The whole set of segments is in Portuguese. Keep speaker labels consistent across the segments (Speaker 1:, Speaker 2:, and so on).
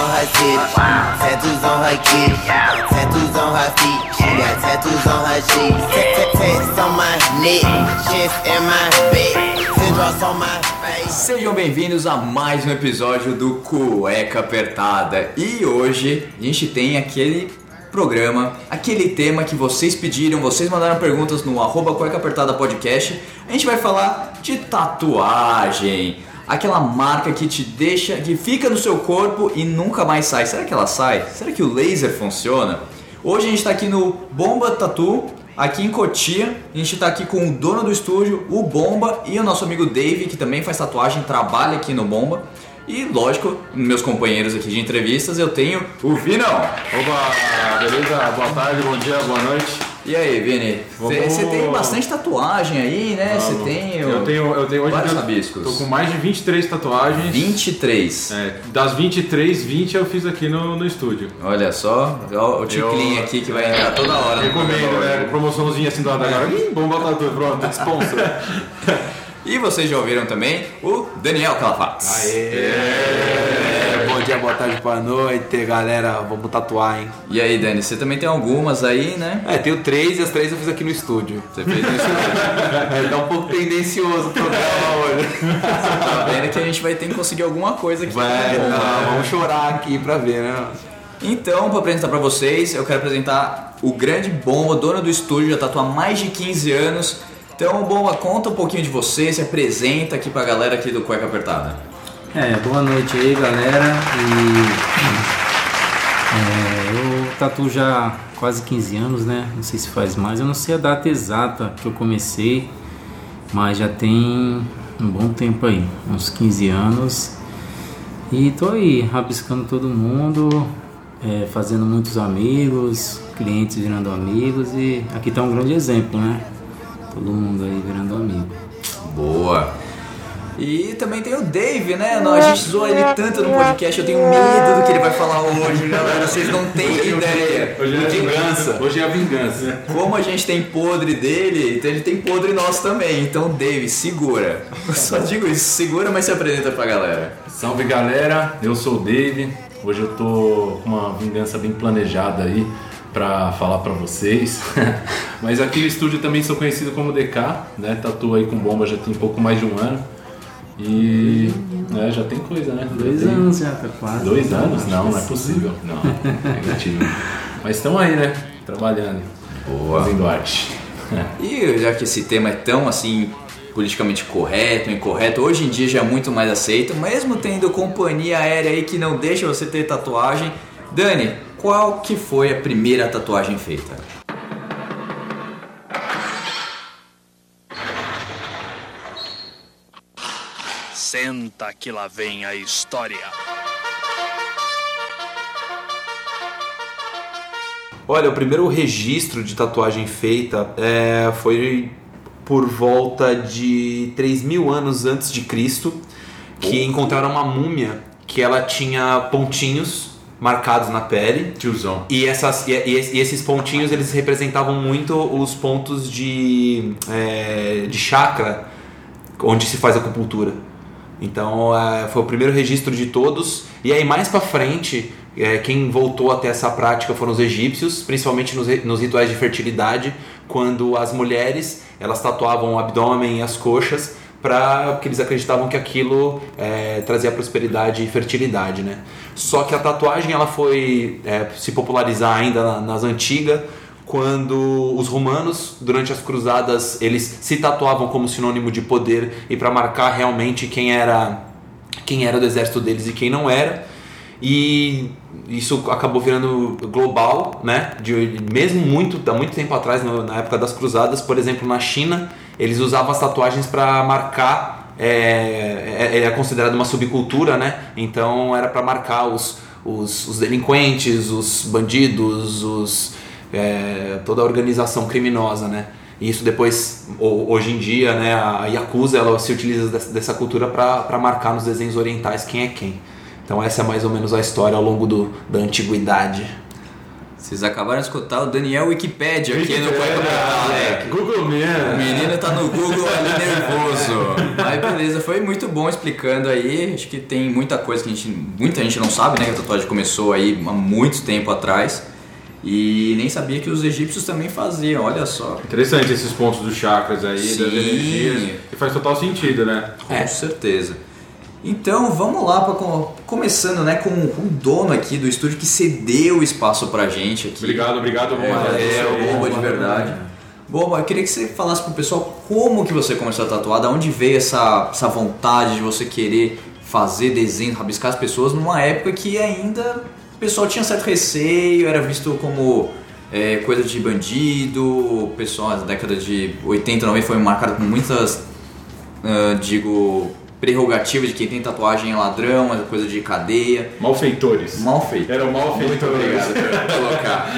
Speaker 1: On her tattoos on her kitty, tattoos on her feet, she got tattoos on her cheeks, on my neck, chest and my back.
Speaker 2: Sejam bem-vindos a mais um episódio do Cueca Apertada. E hoje a gente tem aquele programa, aquele tema que vocês pediram, vocês mandaram perguntas no arroba Cueca Apertada Podcast. A gente vai falar de tatuagem. Aquela marca que te deixa, que fica no seu corpo e nunca mais sai. Será que ela sai? Será que o laser funciona? Hoje a gente está aqui no Bomba Tattoo, aqui em Cotia. A gente está aqui com o dono do estúdio, o Bomba, e o nosso amigo Dave, que também faz tatuagem, trabalha aqui no Bomba. E lógico, meus companheiros aqui de entrevistas, eu tenho o Vinão.
Speaker 3: Opa, beleza? Boa tarde, bom dia, boa noite.
Speaker 2: E aí, Vini?
Speaker 3: Vamos-
Speaker 2: Você tem bastante tatuagem aí, né? Você tem.
Speaker 3: Eu tenho, eu tenho hoje
Speaker 2: vários rabiscos.
Speaker 3: Tô com mais de 23 tatuagens.
Speaker 2: 23.
Speaker 3: É, das 23, 20 eu fiz aqui no, no estúdio.
Speaker 2: Olha só, ó, o Ticlin
Speaker 3: Eu-
Speaker 2: aqui que vai entrar toda hora.
Speaker 3: Recomendo, né? Promoçãozinha assim do lado agora. Ih, bomba tatu, pronto, sponsor.
Speaker 2: E vocês já ouviram também o Daniel Calafax.
Speaker 4: Bom dia, boa tarde, boa noite, galera. Vamos tatuar, hein?
Speaker 2: E aí, Dani, você também tem algumas aí, né?
Speaker 4: É, tenho três e as três eu fiz aqui no estúdio.
Speaker 2: Você fez isso.
Speaker 4: É, tá um pouco tendencioso o programa hoje.
Speaker 2: tá vendo que a gente vai ter que conseguir alguma coisa aqui.
Speaker 4: Vai,
Speaker 2: Bom,
Speaker 4: não, vamos chorar aqui pra ver, né?
Speaker 2: Então, para apresentar para vocês, eu quero apresentar o grande Bomba, dono do estúdio, já tatua há mais de 15 anos. Então, Bomba, conta um pouquinho de você, se apresenta aqui pra galera aqui do Cueca Apertada.
Speaker 5: É, boa noite aí, galera. E é, eu tatuo já quase 15 anos, né? Não sei se faz mais, eu não sei a data exata que eu comecei, mas já tem um bom tempo aí, uns 15 anos. E tô aí rabiscando todo mundo, é, fazendo muitos amigos, clientes virando amigos e aqui tá um grande exemplo, né? Todo mundo aí virando amigo.
Speaker 2: Boa! E também tem o Dave, né? Não, a gente zoa ele tanto no podcast, eu tenho medo do que ele vai falar hoje, galera. Vocês não têm ideia.
Speaker 3: Hoje é vingança. Hoje é a vingança.
Speaker 2: Como a gente tem podre dele, então ele tem podre nosso também. Então, Dave, segura. Eu só digo isso, segura, mas se apresenta pra galera.
Speaker 3: Salve galera, eu sou o Dave. Hoje eu tô com uma vingança bem planejada aí pra falar pra vocês. Mas aqui no estúdio também sou conhecido como DK, né? Tatuo aí com bomba já tem pouco mais de um ano. E né, já tem coisa, né? Já
Speaker 5: Dois
Speaker 3: tem-
Speaker 5: anos já, tá quase.
Speaker 3: Dois anos? Não, não é possível. Não, negativo. Mas estão aí, né? Trabalhando.
Speaker 2: Boa.
Speaker 3: Fazendo arte.
Speaker 2: E já que esse tema é tão assim politicamente correto, incorreto, hoje em dia já é muito mais aceito, mesmo tendo companhia aérea aí que não deixa você ter tatuagem. Dani, qual que foi a primeira tatuagem feita?
Speaker 6: Senta que lá vem a história.
Speaker 4: Olha, o primeiro registro de tatuagem feita é, foi por volta de 3 mil anos antes de Cristo, que encontraram uma múmia que ela tinha pontinhos marcados na pele.
Speaker 3: Tiozão.
Speaker 4: E, essas, e, e- e esses pontinhos eles representavam muito os pontos de, é, de chakra onde se faz acupuntura. Então é, foi o primeiro registro de todos. E aí mais pra frente, é, quem voltou até essa prática foram os egípcios, principalmente nos, nos rituais de fertilidade, quando as mulheres elas tatuavam o abdômen e as coxas para porque eles acreditavam que aquilo é, trazia prosperidade e fertilidade, né? Só que a tatuagem ela foi é, se popularizar ainda na- nas antigas quando os romanos durante as cruzadas eles se tatuavam como sinônimo de poder e para marcar realmente quem era quem era do exército deles e quem não era e isso acabou virando global, né? De, mesmo muito, há muito tempo atrás, na época das cruzadas, por exemplo, na China, eles usavam as tatuagens para marcar. É, é, é considerado uma subcultura, né? Então era para marcar os, os, os delinquentes, os bandidos, os, é, toda a organização criminosa, né? E isso depois, ho- hoje em dia, né, a Yakuza ela se utiliza dessa, cultura para marcar nos desenhos orientais quem é quem. Então essa é mais ou menos a história ao longo do, da antiguidade.
Speaker 2: Vocês acabaram de escutar o Daniel Wikipedia aqui no Cueca Apertada.
Speaker 3: É, Google
Speaker 2: O
Speaker 3: Man.
Speaker 2: menino tá no Google ali nervoso. Mas beleza, foi muito bom explicando aí. Acho que tem muita coisa que a gente, muita gente não sabe, né? Que a tatuagem começou aí há muito tempo atrás. E nem sabia que os egípcios também faziam, olha só.
Speaker 3: Interessante esses pontos dos chakras aí,
Speaker 2: Sim.
Speaker 3: das energias. E faz total sentido, né?
Speaker 2: Com certeza. Então vamos lá para começando, né, com, com o dono aqui do estúdio que cedeu o espaço pra gente aqui.
Speaker 3: Obrigado, obrigado,
Speaker 2: É,
Speaker 3: Romário.
Speaker 2: é, boba de verdade. Bom, eu queria que você falasse pro pessoal como que você começou a tatuar, da onde veio essa, essa vontade de você querer fazer desenho, rabiscar as pessoas numa época que ainda pessoal tinha certo receio, era visto como é, coisa de bandido, o pessoal na década de 80, 90 foi marcado com muitas, ah, digo, prerrogativas de quem tem tatuagem é ladrão, é coisa de cadeia.
Speaker 3: Malfeitores.
Speaker 2: Mal feito.
Speaker 3: Eram malfeitores.
Speaker 2: Muito obrigado por colocar.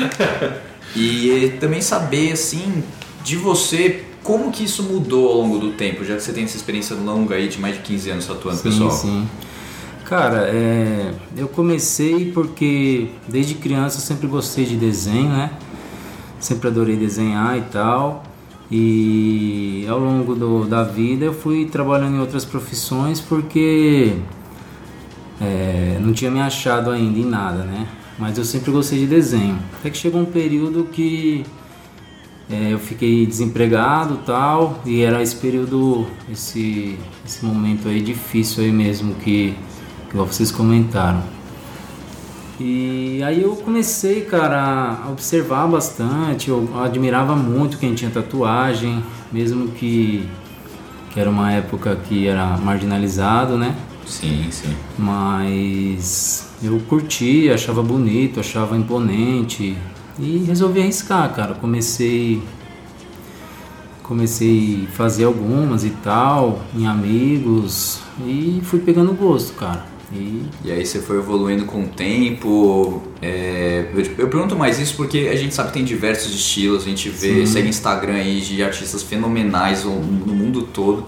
Speaker 2: E também saber, assim, de você, como que isso mudou ao longo do tempo, já que você tem essa experiência longa aí de mais de 15 anos tatuando,
Speaker 5: Sim,
Speaker 2: pessoal.
Speaker 5: sim. Cara, é, eu comecei porque desde criança eu sempre gostei de desenho, né? Sempre adorei desenhar e tal. E ao longo do- da vida eu fui trabalhando em outras profissões porque é, não tinha me achado ainda em nada, né? Mas eu sempre gostei de desenho. Até que chegou um período que é, eu fiquei desempregado tal, e era esse período, esse, esse momento aí difícil aí mesmo que, igual vocês comentaram. E aí eu comecei, cara, a observar bastante, eu admirava muito quem tinha tatuagem, mesmo que, que era uma época que era marginalizado, né?
Speaker 2: Sim, sim.
Speaker 5: Mas eu curti, achava bonito, achava imponente e resolvi arriscar, cara. Comecei comecei a fazer algumas e tal, em amigos e fui pegando gosto, cara. E
Speaker 2: E aí você foi evoluindo com o tempo. é, eu, eu pergunto mais isso porque a gente sabe que tem diversos estilos, a gente vê, segue Instagram aí de artistas fenomenais no mundo todo.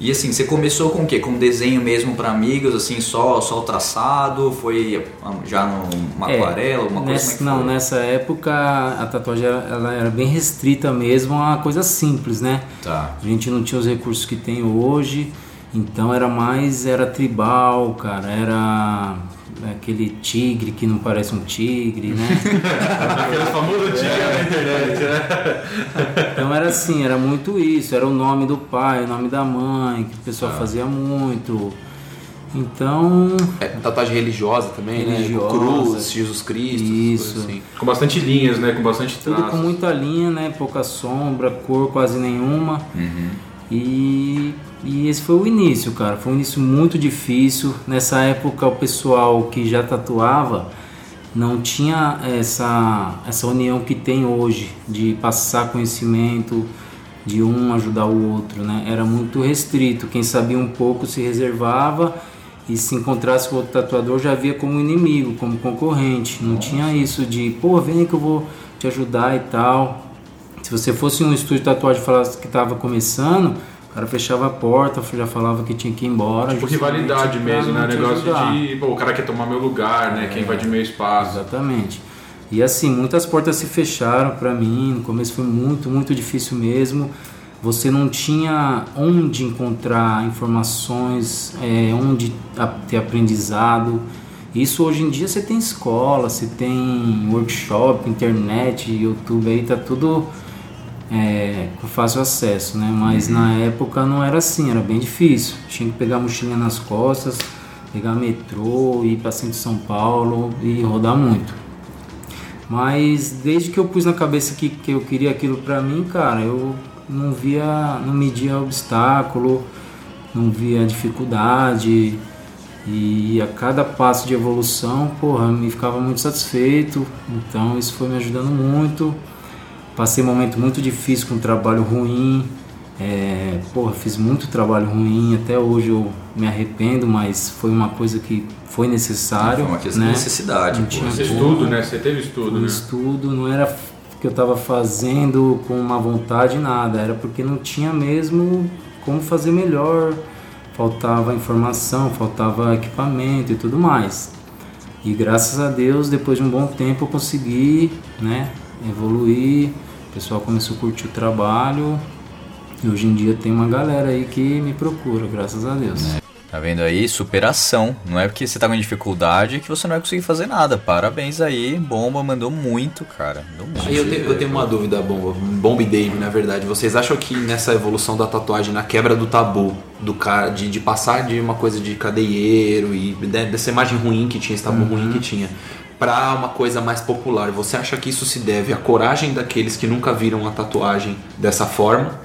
Speaker 2: E assim, você começou com o quê? Com desenho mesmo para amigos, assim, só, só o traçado? Foi já numa
Speaker 5: É,
Speaker 2: aquarela, alguma coisa?
Speaker 5: nessa,
Speaker 2: é
Speaker 5: não,
Speaker 2: foi?
Speaker 5: nessa época a tatuagem ela, ela era bem restrita mesmo a coisa simples, né?
Speaker 2: Tá.
Speaker 5: A gente não tinha os recursos que tem hoje, então era mais era tribal, cara, era aquele tigre que não parece um tigre, né?
Speaker 3: Aquele famoso tigre na internet, né?
Speaker 5: Então era assim, era muito isso, era o nome do pai, o nome da mãe, que o pessoal fazia muito. Então,
Speaker 4: É, tatuagem religiosa também,
Speaker 5: Religiosa.
Speaker 4: né? Cruz, Jesus Cristo,
Speaker 5: Isso.
Speaker 4: assim.
Speaker 3: Com bastante linhas, né? Com bastante
Speaker 5: tudo com
Speaker 3: traços.
Speaker 5: muita linha, né? Pouca sombra, cor quase nenhuma. E, e esse foi o início, cara. Foi um início muito difícil. Nessa época, o pessoal que já tatuava não tinha essa, essa união que tem hoje de passar conhecimento, de um ajudar o outro, né? Era muito restrito. Quem sabia um pouco se reservava e se encontrasse com outro tatuador já via como inimigo, como concorrente. Não tinha isso de, pô, vem que eu vou te ajudar e tal. Se você fosse um estúdio de tatuagem e falasse que estava começando, o cara fechava a porta, já falava que tinha que ir embora.
Speaker 3: Tipo rivalidade mesmo, né? Negócio
Speaker 5: ajudar.
Speaker 3: de, pô, o cara quer tomar meu lugar, né? Quem vai de meu espaço.
Speaker 5: Exatamente. E assim, muitas portas se fecharam para mim. No começo foi muito, muito difícil mesmo. Você não tinha onde encontrar informações, é, onde ter aprendizado. Isso hoje em dia você tem escola, você tem workshop, internet, YouTube aí tá tudo é, com fácil acesso, né? Mas na época não era assim, era bem difícil. Tinha que pegar a mochilinha nas costas, pegar metrô, ir para centro de São Paulo e rodar muito. Mas desde que eu pus na cabeça que, que eu queria aquilo pra mim, cara, eu não via, não media obstáculo, não via dificuldade. E a cada passo de evolução, porra, me ficava muito satisfeito. Então isso foi me ajudando muito. Passei um momento muito difícil com um trabalho ruim É, porra, fiz muito trabalho ruim, até hoje eu me arrependo, mas foi uma coisa que foi necessário.
Speaker 2: Foi uma questão
Speaker 5: né?
Speaker 2: de necessidade,
Speaker 5: Não
Speaker 2: pô.
Speaker 5: tinha
Speaker 3: estudo, né? Você teve estudo,
Speaker 5: Um
Speaker 3: né?
Speaker 5: estudo não era que eu estava fazendo com uma vontade nada, era porque não tinha mesmo como fazer melhor, faltava informação, faltava equipamento e tudo mais. E graças a Deus, depois de um bom tempo, eu consegui, né, evoluir. O pessoal começou a curtir o trabalho. E hoje em dia tem uma galera aí que me procura, graças a Deus.
Speaker 2: Tá vendo aí? Superação. Não é porque você tá com dificuldade que você não vai conseguir fazer nada. Parabéns aí. Bomba mandou muito, cara. Mandou muito.
Speaker 4: Aí eu tenho, eu tenho uma dúvida, Bomba, Bomba e Dave, na verdade. Vocês acham que nessa evolução da tatuagem, na quebra do tabu, do cara, de, de passar de uma coisa de cadeieiro e de- dessa imagem ruim que tinha, esse tabu ruim que tinha, pra uma coisa mais popular, você acha que isso se deve à coragem daqueles que nunca viram a tatuagem dessa forma?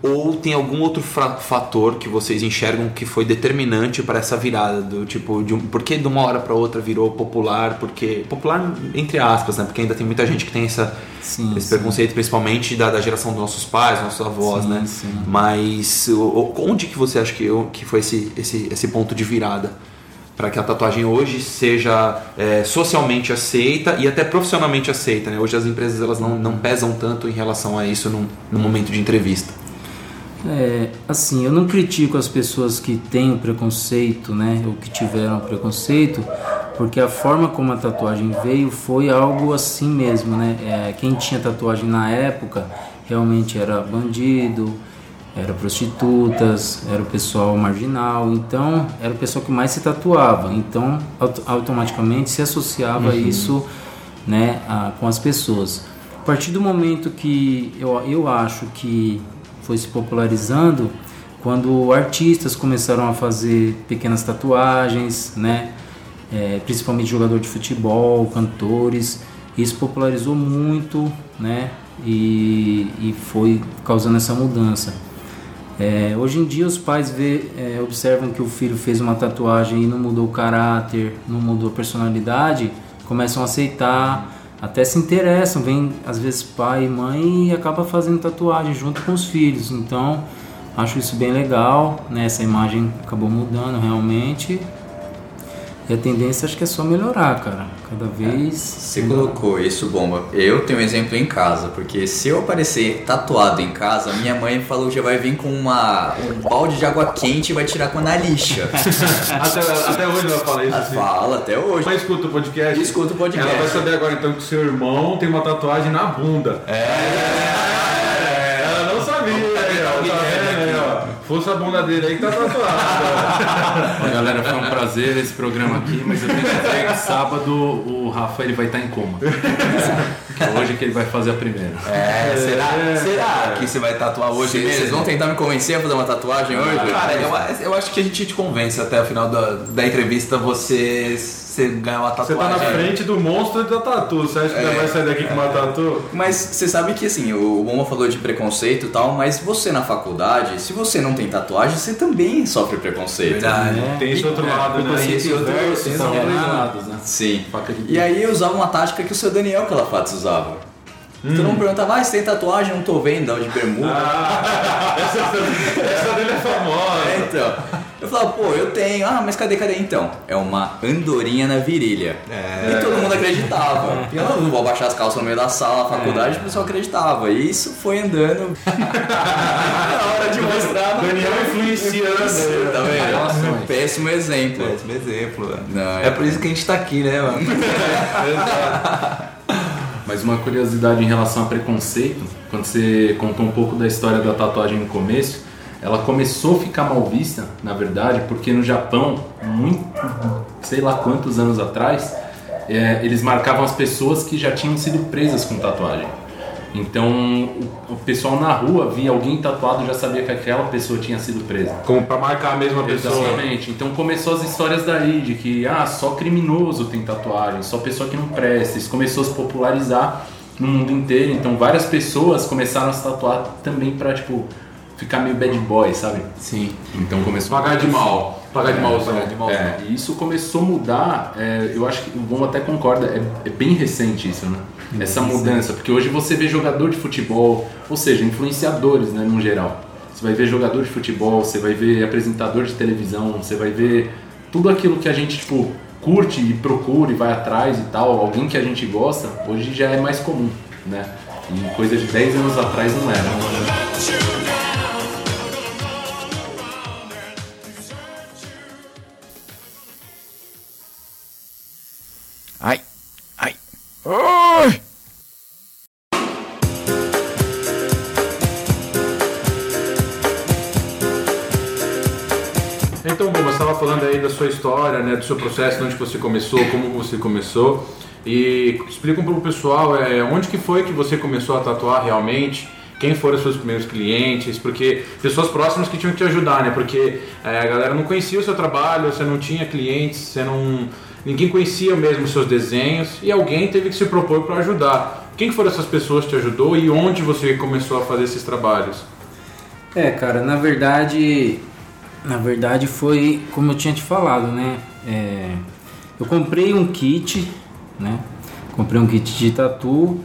Speaker 4: Ou tem algum outro fator que vocês enxergam que foi determinante para essa virada do tipo de um, por que de uma hora para outra virou popular? Porque popular entre aspas, né? Porque ainda tem muita gente que tem essa
Speaker 5: Sim,
Speaker 4: esse
Speaker 5: sim.
Speaker 4: preconceito, principalmente da, da geração dos nossos pais, nossos avós,
Speaker 5: Sim,
Speaker 4: né? Mas o- o- onde que você acha que, que foi esse, esse, esse ponto de virada? Para que a tatuagem hoje seja é, socialmente aceita e até profissionalmente aceita. Né? Hoje as empresas elas não, não pesam tanto em relação a isso num, num momento de entrevista.
Speaker 5: É, assim, eu não critico as pessoas que têm o preconceito, né, ou que tiveram preconceito, porque a forma como a tatuagem veio foi algo assim mesmo, né? É, quem tinha tatuagem na época realmente era bandido, era prostitutas, era o pessoal marginal, então era o pessoal que mais se tatuava, então auto- automaticamente se associava isso, né, a- com as pessoas. A partir do momento que eu, eu acho que foi se popularizando quando artistas começaram a fazer pequenas tatuagens, né? É, principalmente jogador de futebol, cantores. Isso popularizou muito, né? E, e foi causando essa mudança. É, hoje em dia os pais vê, é, observam que o filho fez uma tatuagem e não mudou o caráter, não mudou a personalidade, começam a aceitar, até se interessam, vem às vezes pai e mãe e acaba fazendo tatuagem junto com os filhos. Então acho isso bem legal, né? Essa imagem acabou mudando realmente. E a tendência acho que é só melhorar, cara. Cada vez.
Speaker 2: Você colocou isso, bomba. Eu tenho um exemplo em casa, porque se eu aparecer tatuado em casa, minha mãe falou que já vai vir com uma, um balde de água quente e vai tirar com a na lixa.
Speaker 3: Até, até hoje ela fala isso. assim.
Speaker 2: Fala até hoje.
Speaker 3: Mas escuta o podcast.
Speaker 2: Escuta o podcast.
Speaker 3: Ela vai saber agora então que seu irmão tem uma tatuagem na bunda. É. Ela não sabia, aí, ó. Tá vendo Fosse a bunda dele aí que tá tatuado. Galera, foi um prazer esse programa aqui, mas eu tenho que dizer que sábado o Rafa ele vai estar em coma. Que é hoje que ele vai fazer a primeira.
Speaker 4: É, será, será que você vai tatuar hoje
Speaker 2: Vocês,
Speaker 4: mesmo?
Speaker 2: vocês vão tentar me convencer a fazer uma tatuagem hoje?
Speaker 4: Cara, eu, eu acho que a gente te convence até o final da, da entrevista você, você ganhar uma
Speaker 3: Você
Speaker 4: tatuagem.
Speaker 3: tá na frente do monstro da tatu. Você acha que
Speaker 2: É.
Speaker 3: vai sair daqui com uma tatu?
Speaker 2: Mas você sabe que assim, o Bomba falou de preconceito e tal, mas você na faculdade, se você não tem tatuagem, você também sofre preconceito.
Speaker 4: Verdade.
Speaker 5: É.
Speaker 3: Tem esse outro lado, né?
Speaker 2: preconceito
Speaker 3: Esse outro dois
Speaker 5: né?
Speaker 3: né?
Speaker 2: Sim. E aí eu usava uma tática que o seu Daniel Calafatos usava. Todo mundo perguntava, ah, você tem tatuagem? Não tô vendo, dá de bermuda.
Speaker 3: Essa dele é famosa.
Speaker 2: É, então. Eu falava, pô, eu tenho. Ah, mas cadê, cadê então? É uma andorinha na virilha. E todo mundo acreditava. E eu não vou abaixar as calças no meio da sala, na faculdade, o pessoal acreditava. E isso foi andando. na hora de mostrar.
Speaker 3: Daniel influenciando.
Speaker 2: Tá vendo?
Speaker 3: Relações.
Speaker 2: Péssimo exemplo.
Speaker 4: Péssimo exemplo.
Speaker 2: Não,
Speaker 4: É por isso que a gente tá aqui, né, mano?
Speaker 3: Mas uma curiosidade em relação a preconceito, quando você contou um pouco da história da tatuagem no começo, ela começou a ficar mal vista, na verdade, porque no Japão, muito, sei lá quantos anos atrás, é, eles marcavam as pessoas que já tinham sido presas com tatuagem. Então o, pessoal na rua via alguém tatuado já sabia que aquela pessoa tinha sido presa.
Speaker 7: Como pra marcar a mesma pessoa.
Speaker 3: Exatamente. Então começou as histórias daí de que ah, só criminoso tem tatuagem, só pessoa que não presta. Isso começou a se popularizar no mundo inteiro. Então várias pessoas começaram a se tatuar também pra tipo ficar meio bad boy, sabe?
Speaker 5: Sim.
Speaker 3: Então começou
Speaker 7: Pagar de mal. Pagar de malzão.
Speaker 4: pagar de.
Speaker 3: É, e isso começou a mudar, é, eu acho que o Bom até concorda, é, é bem recente isso, né? Essa mudança, porque hoje você vê jogador de futebol, ou seja, influenciadores, né, no geral. Você vai ver jogador de futebol, você vai ver apresentador de televisão, você vai ver tudo aquilo que a gente, tipo, curte e procura e vai atrás e tal, alguém que a gente gosta, hoje já é mais comum, né? E coisa de 10 anos atrás não era.
Speaker 2: Ai!
Speaker 7: Então, bom, você estava falando aí da sua história, né, do seu processo, de onde você começou, como você começou. E explica para o pessoal é, onde que foi que você começou a tatuar realmente, quem foram os seus primeiros clientes, porque pessoas próximas que tinham que te ajudar, né? Porque é, a galera não conhecia o seu trabalho, você não tinha clientes, você não ninguém conhecia mesmo seus desenhos e alguém teve que se propor para ajudar. Quem que foram essas pessoas que te ajudou e onde você começou a fazer esses trabalhos?
Speaker 5: É, cara, na verdade, na verdade foi como eu tinha te falado, né? É, eu comprei um kit, né? Comprei um kit de tatu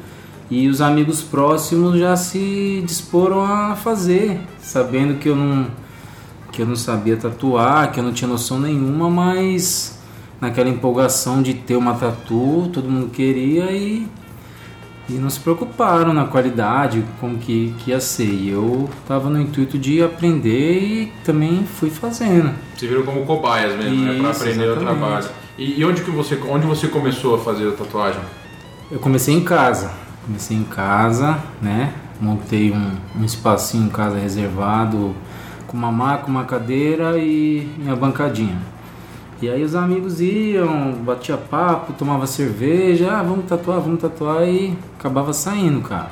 Speaker 5: e os amigos próximos já se disporam a fazer, sabendo que eu não que eu não sabia tatuar, que eu não tinha noção nenhuma, mas naquela empolgação de ter uma tatu, todo mundo queria e e não se preocuparam na qualidade, como que, que ia ser. E eu tava no intuito de aprender e também fui fazendo.
Speaker 7: Você virou como cobaias mesmo, né, para
Speaker 5: Isso,
Speaker 7: aprender o
Speaker 5: exatamente.
Speaker 7: trabalho. E, e onde que você onde você começou a fazer a tatuagem?
Speaker 5: Eu comecei em casa. Comecei em casa, né? Montei um, um espacinho em casa reservado com uma maca, uma cadeira e minha bancadinha. E aí os amigos iam, batia papo, tomava cerveja, ah, vamos tatuar, vamos tatuar e acabava saindo, cara.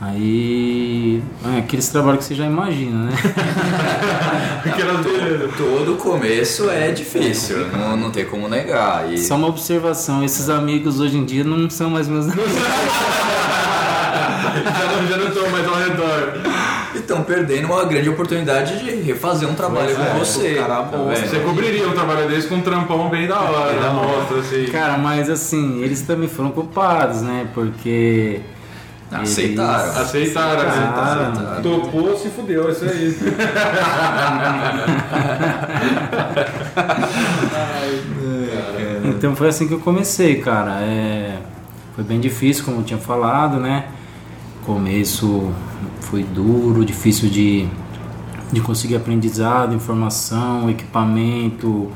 Speaker 5: Aí. É aqueles trabalhos que você já imagina, né?
Speaker 2: Todo começo é difícil, não, não tem como negar. E
Speaker 5: Só uma observação, esses amigos hoje em dia não são mais meus amigos.
Speaker 7: já, não, já não estou mais.
Speaker 2: Estão perdendo uma grande oportunidade de refazer um trabalho
Speaker 4: Pois é,
Speaker 2: com você.
Speaker 4: cara,
Speaker 2: tá
Speaker 4: bom?
Speaker 7: Você cobriria um trabalho desse com um trampão bem da hora,
Speaker 4: da
Speaker 7: mostra, assim.
Speaker 5: Cara, mas assim, eles também foram culpados, né? Porque.
Speaker 2: Aceitaram.
Speaker 7: Aceitaram, né?
Speaker 5: Aceitaram.
Speaker 7: Topou, se fudeu, isso aí.
Speaker 5: Então foi assim que eu comecei, cara. É, foi bem difícil, como eu tinha falado, né? Começo foi duro, difícil de, de conseguir aprendizado, informação, equipamento.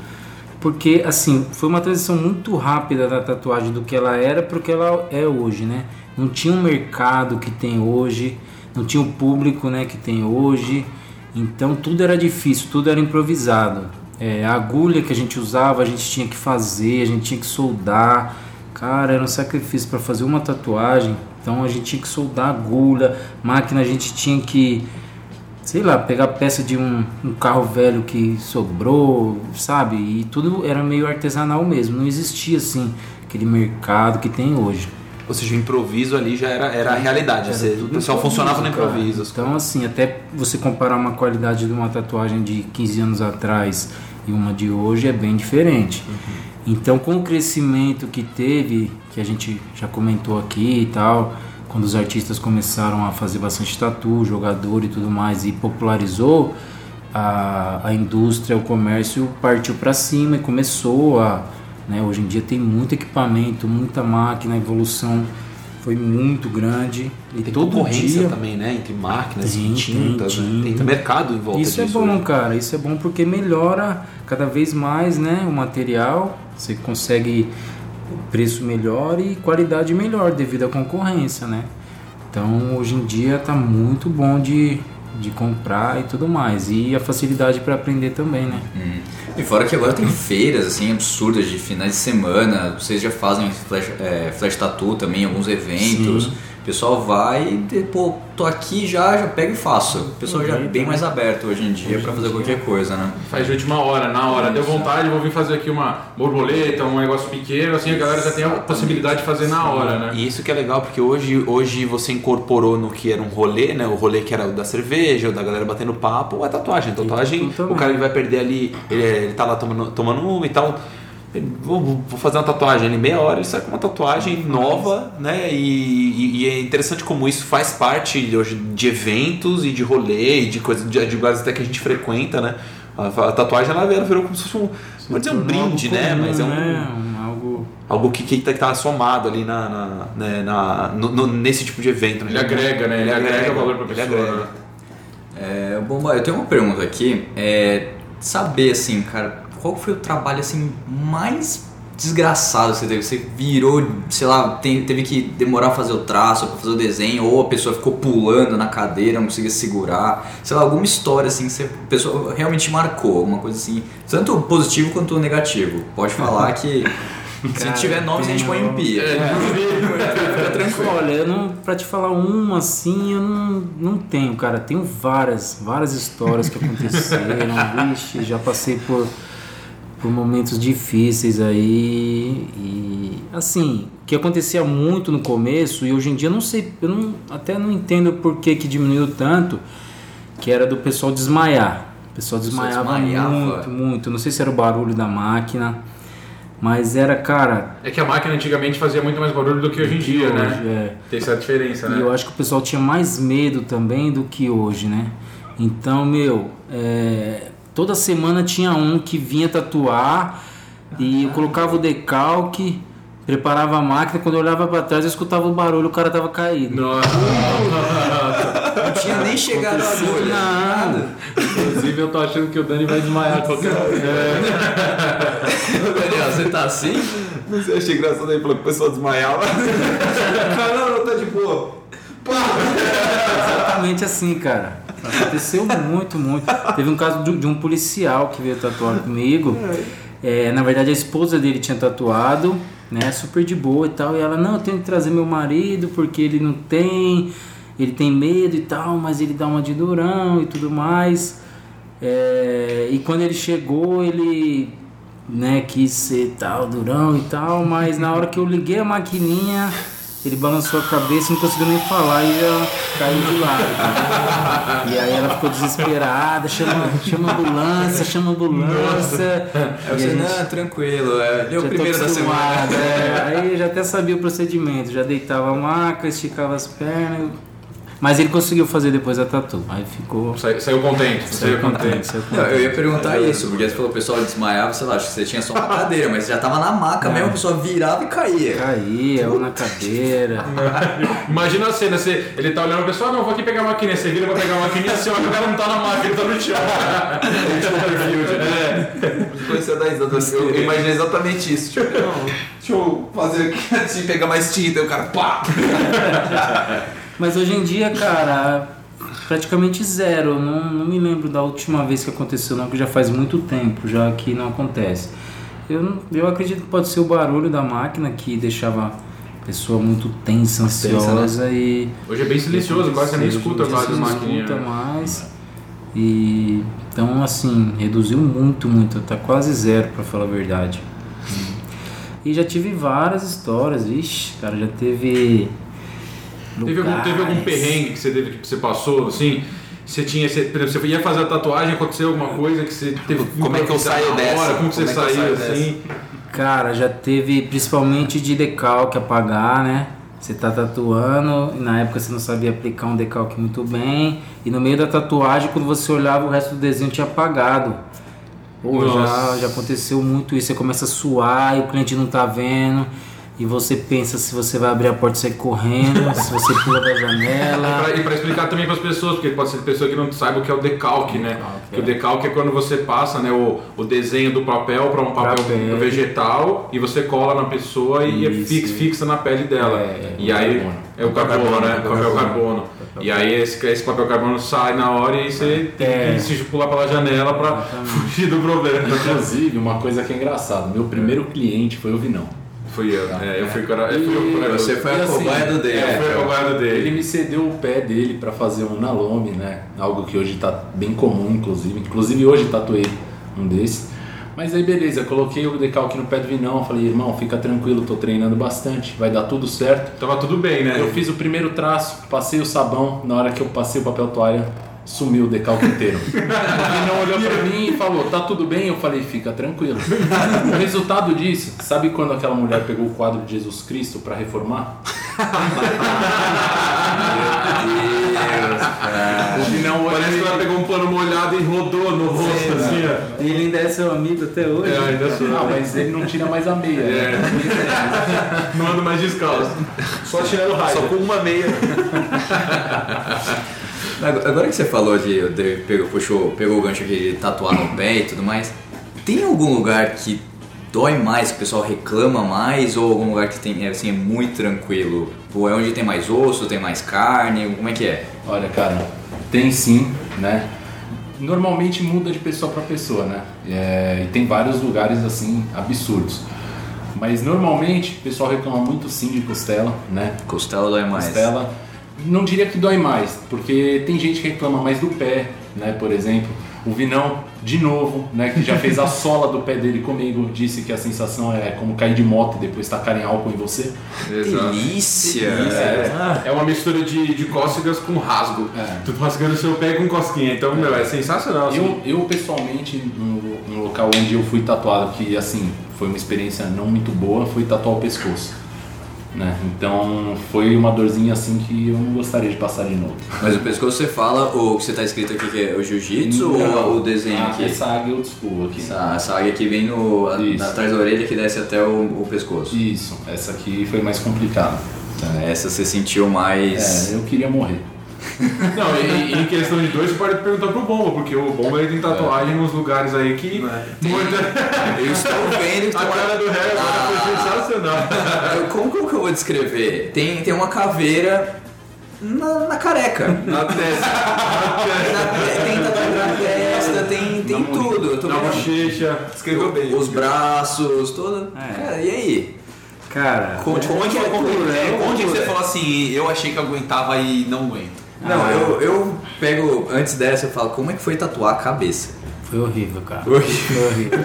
Speaker 5: Porque, assim, foi uma transição muito rápida da tatuagem do que ela era para o que ela é hoje, né? Não tinha um mercado que tem hoje, não tinha o público né, que tem hoje. Então tudo era difícil, tudo era improvisado. É, a agulha que a gente usava, a gente tinha que fazer, a gente tinha que soldar. Cara, era um sacrifício para fazer uma tatuagem. Então a gente tinha que soldar agulha, máquina a gente tinha que, sei lá, pegar peça de um, um carro velho que sobrou, sabe? E tudo era meio artesanal mesmo. Não existia assim aquele mercado que tem hoje.
Speaker 4: Ou seja, o improviso ali já era, era a realidade.
Speaker 5: Era
Speaker 4: Você,
Speaker 5: tudo
Speaker 4: o pessoal funcionava no
Speaker 5: cara.
Speaker 4: improviso.
Speaker 5: Então, assim, até você comparar uma qualidade de uma tatuagem de 15 anos atrás e uma de hoje é bem diferente. Então, com o crescimento que teve, que a gente já comentou aqui e tal, quando os artistas começaram a fazer bastante tatu, jogador e tudo mais, e popularizou, a, a indústria, o comércio partiu para cima e começou a. Né, hoje em dia tem muito equipamento, muita máquina, evolução foi muito grande. E
Speaker 4: Tem
Speaker 5: todo
Speaker 4: concorrência
Speaker 5: dia,
Speaker 4: também, né? Entre máquinas
Speaker 5: Tem,
Speaker 4: e tintas.
Speaker 5: tem
Speaker 4: né? Tem mercado em volta
Speaker 5: Isso é
Speaker 4: disso.
Speaker 5: bom,
Speaker 4: né?
Speaker 5: cara. Isso é bom porque melhora cada vez mais, né, o material. Você consegue preço melhor e qualidade melhor devido à concorrência, né? Então, hoje em dia tá muito bom de, de comprar e tudo mais. E a facilidade para aprender também, né?
Speaker 2: E fora que agora tem feiras assim absurdas de finais de semana, vocês já fazem flash, é, flash tattoo também, alguns eventos.
Speaker 5: Sim.
Speaker 2: O pessoal vai e, de- pô, tô aqui já, já pego e faço. O pessoal já é bem mais aberto hoje em dia pra fazer qualquer coisa, né?
Speaker 7: Faz de última hora, na hora. Deu vontade, vou vir fazer aqui uma borboleta, um negócio pequeno, assim a galera já tem a possibilidade de fazer na hora, né?
Speaker 4: E isso que é legal, porque hoje, hoje você incorporou no que era um rolê, né? O rolê que era o da cerveja, o da galera batendo papo, a tatuagem. A tatuagem, o cara ele vai perder ali, ele, ele tá lá tomando, tomando uma e tal. Ele, Vou, fazer uma tatuagem ali, meia hora ele sai com uma tatuagem nova, né? E, e- e é interessante como isso faz parte hoje de eventos e de rolê e de coisas, de, de lugares até que a gente frequenta, né? A, a tatuagem ela virou como se fosse um, não vou dizer um brinde, né?
Speaker 5: comum,
Speaker 4: Mas é um,
Speaker 5: né? Um algo
Speaker 4: algo que, que tá, que tá somado ali na, na, né, na- no- no- nesse tipo de evento. né?
Speaker 7: Ele agrega, né? Ele agrega valor pra
Speaker 4: ele
Speaker 7: pessoa,
Speaker 4: agrega.
Speaker 7: né?
Speaker 2: É, bom, eu tenho uma pergunta aqui. É saber, assim, cara, qual foi o trabalho, assim, mais desgraçado que você teve? Você virou, sei lá, tem- teve que demorar a fazer o traço, pra fazer o desenho, ou a pessoa ficou pulando na cadeira, não conseguia segurar. Sei lá, alguma história, assim, que você, a pessoa realmente marcou, alguma coisa assim, tanto positivo quanto negativo. Pode falar que... Se
Speaker 5: Cara,
Speaker 2: tiver nomes, a gente põe em pia. Fica tranquilo.
Speaker 5: Olha, eu não, pra te falar uma assim, eu não, não tenho, cara. Tenho várias, várias histórias que aconteceram. Vixe, já passei por, por momentos difíceis aí. E assim, o que acontecia muito no começo, e hoje em dia eu não sei, eu não, até não entendo por que, que diminuiu tanto, que era do pessoal desmaiar. O pessoal desmaiava,
Speaker 2: desmaiava?
Speaker 5: muito, muito. Não sei se era o barulho da máquina. Mas era, cara,
Speaker 7: É que a máquina antigamente fazia muito mais barulho do que hoje em dia,
Speaker 5: hoje,
Speaker 7: né?
Speaker 5: é.
Speaker 7: Tem essa diferença,
Speaker 5: E
Speaker 7: né?
Speaker 5: eu acho que o pessoal tinha mais medo também do que hoje, né? Então, meu, é, toda semana tinha um que vinha tatuar e eu colocava o decalque, preparava a máquina, quando eu olhava pra trás eu escutava o barulho, o cara tava caído.
Speaker 7: Nossa.
Speaker 2: Não tinha nem chegado a agulha.
Speaker 5: Nada.
Speaker 3: Inclusive eu tô achando que o Dani vai desmaiar qualquer hora.
Speaker 2: Daniel, você tá assim?
Speaker 4: Não sei, achei engraçado aí, falou que o pessoal desmaiava. Caramba, não, tá de boa.
Speaker 5: Exatamente assim, cara. Aconteceu muito, muito. Teve um caso de, um policial que veio tatuar comigo. É, na verdade, a esposa dele tinha tatuado, né? Super de boa e tal. E ela, não, eu tenho que trazer meu marido porque ele não tem, ele tem medo e tal, mas ele dá uma de durão e tudo mais. É, e quando ele chegou, ele né, quis ser tal, durão e tal, mas na hora que eu liguei a maquininha, ele balançou a cabeça e não conseguiu nem falar e já caiu de lado. E aí ela ficou desesperada, chama, chama a ambulância, chama ambulância.
Speaker 2: Aí
Speaker 5: E a
Speaker 2: você,
Speaker 5: gente
Speaker 2: não, tranquilo, é, é o primeiro da semana.
Speaker 5: é. Aí eu já até sabia o procedimento, já deitava a maca, esticava as pernas. Mas ele conseguiu fazer depois a tatu. Aí ficou.
Speaker 7: Saiu, saiu contente, saiu contente.
Speaker 5: saiu
Speaker 2: Não, eu ia perguntar isso, porque você falou o pessoal desmaiava, sei lá, acho que você tinha só uma cadeira, mas você já tava na maca mesmo, a pessoa virava e caía.
Speaker 5: Caía, ou na cadeira.
Speaker 7: Imagina a cena, você, ele tá olhando o pessoal, não, vou aqui pegar a maquininha, você vira pra pegar a maquininha, você olha, o cara não tá na máquina, ele tá no chão.
Speaker 4: Comecei a dar risada. Eu, eu imaginei exatamente isso. Tipo, não, deixa eu fazer aqui assim, pegar mais tinta, e o cara, pá!
Speaker 5: Mas hoje em dia, cara, praticamente zero. Não, não me lembro da última vez que aconteceu, não, que já faz muito tempo já que não acontece. Eu, eu acredito que pode ser o barulho da máquina que deixava a pessoa muito tensa, ansiosa e.
Speaker 7: Hoje é bem silencioso, quase você nem escuta
Speaker 5: você
Speaker 7: a
Speaker 5: não
Speaker 7: maquininha.
Speaker 5: escuta mais. E então assim, reduziu muito, muito, tá quase zero pra falar a verdade. E já tive várias histórias, vixe, cara, já teve.
Speaker 7: Teve algum, teve algum perrengue que você, teve, que você passou, assim? Você tinha, você, por exemplo, você ia fazer a tatuagem, aconteceu alguma coisa que você teve
Speaker 4: Como é que eu saio dessa?
Speaker 7: hora, Como você
Speaker 4: Como é
Speaker 7: saiu, assim?
Speaker 5: Cara, já teve principalmente de decalque apagar, né? Você tá tatuando, e na época você não sabia aplicar um decalque muito bem, e no meio da tatuagem, quando você olhava, o resto do desenho tinha apagado. Pô, já, já aconteceu muito isso, você começa a suar e o cliente não tá vendo, e você pensa se você vai abrir a porta e sair correndo, se você pula da janela.
Speaker 7: e pra explicar também para as pessoas, porque pode ser pessoa que não saiba o que é o decalque, né?
Speaker 5: Decalque,
Speaker 7: Que o
Speaker 5: é.
Speaker 7: decalque é quando você passa né, o, o desenho do papel para um papel
Speaker 5: Papel.
Speaker 7: vegetal e você cola na pessoa e é
Speaker 5: Isso.
Speaker 7: fix, fixa na pele dela.
Speaker 5: É,
Speaker 7: e aí
Speaker 3: carbono.
Speaker 7: é o carbono,
Speaker 4: carbono,
Speaker 7: né?
Speaker 4: papel
Speaker 7: Papel
Speaker 4: carbono.
Speaker 7: carbono. E aí esse, esse papel carbono sai na hora e você tem
Speaker 5: É.
Speaker 7: que se pular pela janela para fugir do problema.
Speaker 3: Inclusive, uma coisa que é engraçada, meu primeiro cliente foi o Vinão.
Speaker 7: Fui eu, é, eu fui, cora-
Speaker 3: E
Speaker 7: corajoso.
Speaker 2: Você foi a
Speaker 3: assim,
Speaker 2: cobaia do Dave.
Speaker 7: Eu fui a cobaia do
Speaker 3: Ele
Speaker 7: dele.
Speaker 3: me cedeu o pé dele pra fazer um nalome, né? Algo que hoje tá bem comum, inclusive. Inclusive hoje tatuei um desses. Mas aí beleza, coloquei o decalque no pé do Vinão, falei, irmão, fica tranquilo, tô treinando bastante, vai dar tudo certo.
Speaker 7: Tava tudo bem, né?
Speaker 3: Eu fiz o primeiro traço, passei o sabão, na hora que eu passei o papel toalha, sumiu o decalque inteiro. o Vinão olhou pra mim e falou, tá tudo bem? Eu falei, fica tranquilo. o resultado disso, sabe quando aquela mulher pegou o quadro de Jesus Cristo pra reformar? O Vinão olhou
Speaker 7: Parece que ela pegou um pano molhado e rodou no rosto, assim, ó.
Speaker 5: E ele ainda é seu amigo até hoje.
Speaker 7: É, ainda sou.
Speaker 3: Não, mas ele não tira mais a meia. né?
Speaker 7: É. Não ando mais descalço. Só tirando raio.
Speaker 4: Só com uma meia.
Speaker 2: Agora que você falou de, de pegou, puxou, pegou o gancho de tatuar no pé e tudo mais, tem algum lugar que dói mais, que o pessoal reclama mais, ou algum lugar que tem, é, assim, é muito tranquilo? Ou é onde tem mais osso, tem mais carne, como é que é?
Speaker 3: Olha, cara, tem sim, né? Normalmente muda de pessoa para pessoa, né? É, e tem vários lugares assim absurdos. Mas normalmente o pessoal reclama muito sim de costela, né?
Speaker 2: Costela dói mais.
Speaker 3: Costela, não diria que dói mais, porque tem gente que reclama mais do pé, né? Por exemplo, o Vinão, de novo, né? Que já fez a sola do pé dele comigo, disse que a sensação é como cair de moto e depois tacar em álcool em você.
Speaker 2: Delícia!
Speaker 7: É, é uma mistura de, de cócegas com rasgo.
Speaker 3: É.
Speaker 7: Tu tá rasgando seu pé com cosquinha. Então, meu, é sensacional. Assim.
Speaker 3: Eu, eu pessoalmente, no, no local onde eu fui tatuado, que assim, foi uma experiência não muito boa, foi tatuar o pescoço. Né? Então foi uma dorzinha assim que eu não gostaria de passar de novo.
Speaker 2: Mas o pescoço você fala, o que você tá escrito aqui que é o jiu-jitsu ou o desenho
Speaker 3: ah,
Speaker 2: aqui?
Speaker 3: Essa águia eu desculpa aqui.
Speaker 2: Essa, essa águia aqui vem no, a- atrás da orelha que desce até o, o pescoço.
Speaker 3: Isso, essa aqui foi mais complicada.
Speaker 2: Essa você sentiu mais.
Speaker 3: É, eu queria morrer.
Speaker 7: Não, e, em questão de dois, você pode perguntar pro Bomba, porque o Bomba ele tem tatuagem nos lugares aí que. Muita...
Speaker 2: Eu estou vendo que
Speaker 7: A
Speaker 2: uma-
Speaker 7: cara do Harry agora foi sensacional.
Speaker 2: Como, como que eu vou descrever? Tem, tem uma caveira na, na careca.
Speaker 7: Na testa,
Speaker 2: Na- tem tatuagem na testa, tem, tem tudo. Eu tô
Speaker 7: na bochecha.
Speaker 4: Escreveu bem.
Speaker 2: os braços, toda.
Speaker 5: É.
Speaker 2: Cara, e aí?
Speaker 5: Cara,
Speaker 2: Conte como é que é tudo, né?
Speaker 4: Onde que
Speaker 2: Tudo,
Speaker 4: você falou assim, eu achei que aguentava e não aguento?
Speaker 2: Não,
Speaker 5: Ah.
Speaker 2: eu, eu pego, antes dessa, eu falo, como é que foi tatuar a cabeça?
Speaker 5: foi horrível, cara. Foi horrível.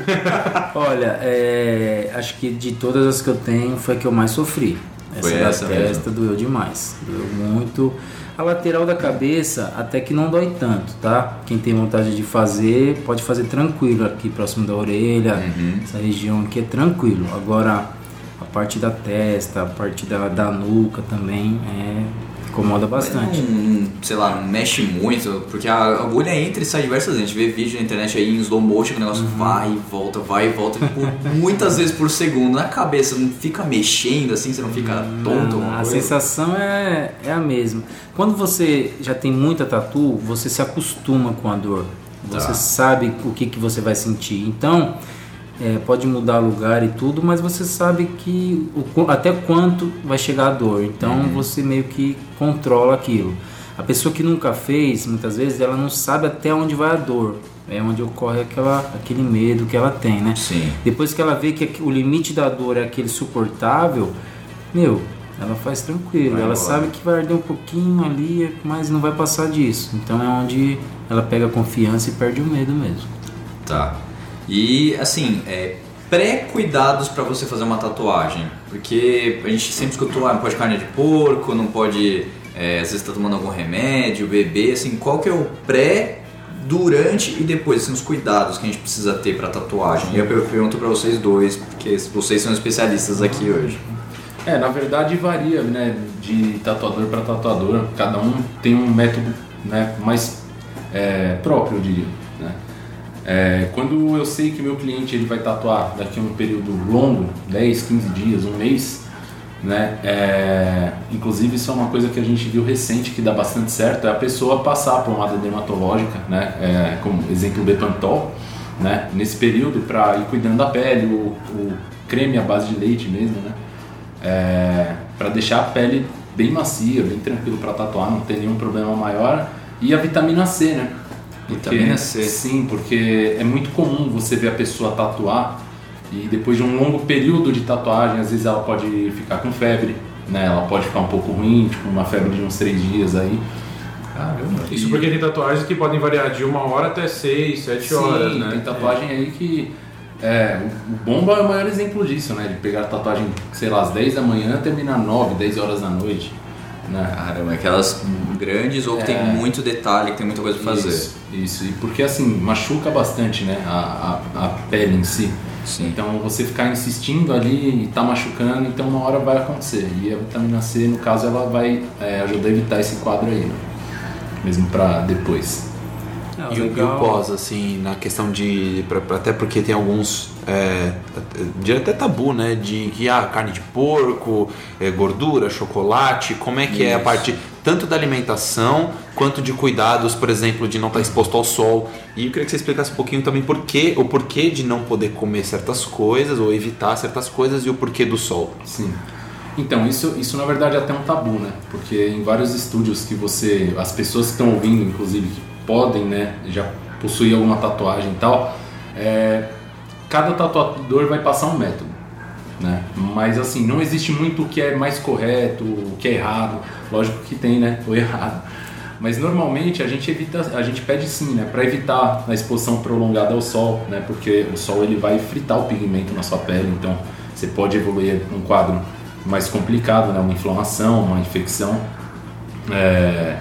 Speaker 5: Olha, é, acho que de todas as que eu tenho foi a que eu mais sofri. Essa
Speaker 2: Foi
Speaker 5: da
Speaker 2: essa
Speaker 5: testa doeu demais. Doeu muito. A lateral da cabeça até que não dói tanto, tá? Quem tem vontade de fazer, pode fazer tranquilo aqui próximo da orelha.
Speaker 2: Uhum.
Speaker 5: Essa região aqui é tranquilo. Agora, a parte da testa, a parte da, da nuca também é, incomoda bastante.
Speaker 2: Não, sei lá, não mexe muito, porque a agulha entra e sai diversas vezes. A gente vê vídeo na internet aí em slow motion que o negócio
Speaker 5: Uhum.
Speaker 2: vai e volta, vai e volta, tipo, muitas vezes por segundo. Na cabeça, não fica mexendo assim, você não fica tonto?
Speaker 5: Não, a
Speaker 2: coisa?
Speaker 5: sensação é, é a mesma. Quando você já tem muita tatu, você se acostuma com a dor. Você
Speaker 2: Tá.
Speaker 5: sabe o que, que você vai sentir. Então, é, pode mudar lugar e tudo, mas você sabe que o, até quanto vai chegar a dor. Então, você meio que controla aquilo. A pessoa que nunca fez, muitas vezes, ela não sabe até onde vai a dor. É onde ocorre aquela, aquele medo que ela tem, né?
Speaker 2: Sim.
Speaker 5: Depois que ela vê que o limite da dor é aquele suportável, meu, ela faz tranquilo.
Speaker 2: Vai
Speaker 5: ela
Speaker 2: embora.
Speaker 5: sabe que vai arder um pouquinho ali, mas não vai passar disso. Então é onde ela pega confiança e perde o medo mesmo.
Speaker 2: Tá. E assim, é, pré-cuidados pra você fazer uma tatuagem. Porque a gente sempre escutou, ah, não pode carne de porco, não pode. é, às vezes tá tomando algum remédio, beber, assim, qual que é o pré, durante e depois, assim, os cuidados que a gente precisa ter pra tatuagem? E eu per- pergunto pra vocês dois, porque vocês são especialistas aqui hoje.
Speaker 3: É, na verdade varia, né, de tatuador para tatuador. Cada um tem um método, né, mais é, próprio, eu diria. É, quando eu sei que meu cliente ele vai tatuar daqui a um período longo, 10, 15 dias, um mês, né, é, inclusive isso é uma coisa que a gente viu recente que dá bastante certo, é a pessoa passar a pomada dermatológica, né, é, como exemplo Bepantol, né, nesse período para ir cuidando da pele, o, o creme à base de leite mesmo, né, é, para deixar a pele bem macia, bem tranquilo para tatuar, não ter nenhum problema maior. E a vitamina C, né?
Speaker 2: Vitamina C.
Speaker 3: Sim, porque é muito comum você ver a pessoa tatuar E depois de um longo período de tatuagem, às vezes ela pode ficar com febre, né? Ela pode ficar um pouco ruim, tipo uma febre de uns três dias aí.
Speaker 2: Caramba.
Speaker 7: Isso porque tem tatuagens que podem variar de uma hora até seis, sete horas,
Speaker 3: Sim,
Speaker 7: né?
Speaker 3: Tem tatuagem aí que. É, o Bomba é o maior exemplo disso, né? De pegar a tatuagem, sei lá, às 10 da manhã terminar 9, 10 horas da noite. Né?
Speaker 2: Caramba, aquelas grandes ou que tem
Speaker 3: É.
Speaker 2: muito detalhe, que tem muita coisa pra fazer.
Speaker 3: Isso, isso. E porque assim, machuca bastante, né? A, a, a pele em si.
Speaker 2: Sim.
Speaker 3: Então você ficar insistindo ali e tá machucando, então uma hora vai acontecer. E a vitamina C, no caso, ela vai é, ajudar a evitar esse quadro aí, né? Mesmo pra depois.
Speaker 5: Ah,
Speaker 4: E, o- e o pós, assim, na questão de. pra- até porque tem alguns. É, de até tabu, né? De que ah, carne de porco, é, gordura, chocolate. Como é que é a
Speaker 2: Isso.
Speaker 4: parte tanto da alimentação quanto de cuidados, por exemplo, de não estar exposto ao sol. E eu queria que você explicasse um pouquinho também por quê, o porquê de não poder comer certas coisas ou evitar certas coisas e o porquê do sol.
Speaker 3: Sim. Então, isso, isso na verdade é até um tabu, né? Porque em vários estúdios que você. As pessoas que estão ouvindo, inclusive, podem, né, já possuir alguma tatuagem e tal, é, cada tatuador vai passar um método. Né? Mas assim, não existe muito o que é mais correto, o que é errado. Lógico que tem, né? O errado. Mas normalmente a gente evita, a gente pede sim, né, para evitar a exposição prolongada ao sol, né? Porque o sol ele vai fritar o pigmento na sua pele, então você pode evoluir um quadro mais complicado, né? Uma inflamação, uma infecção. É,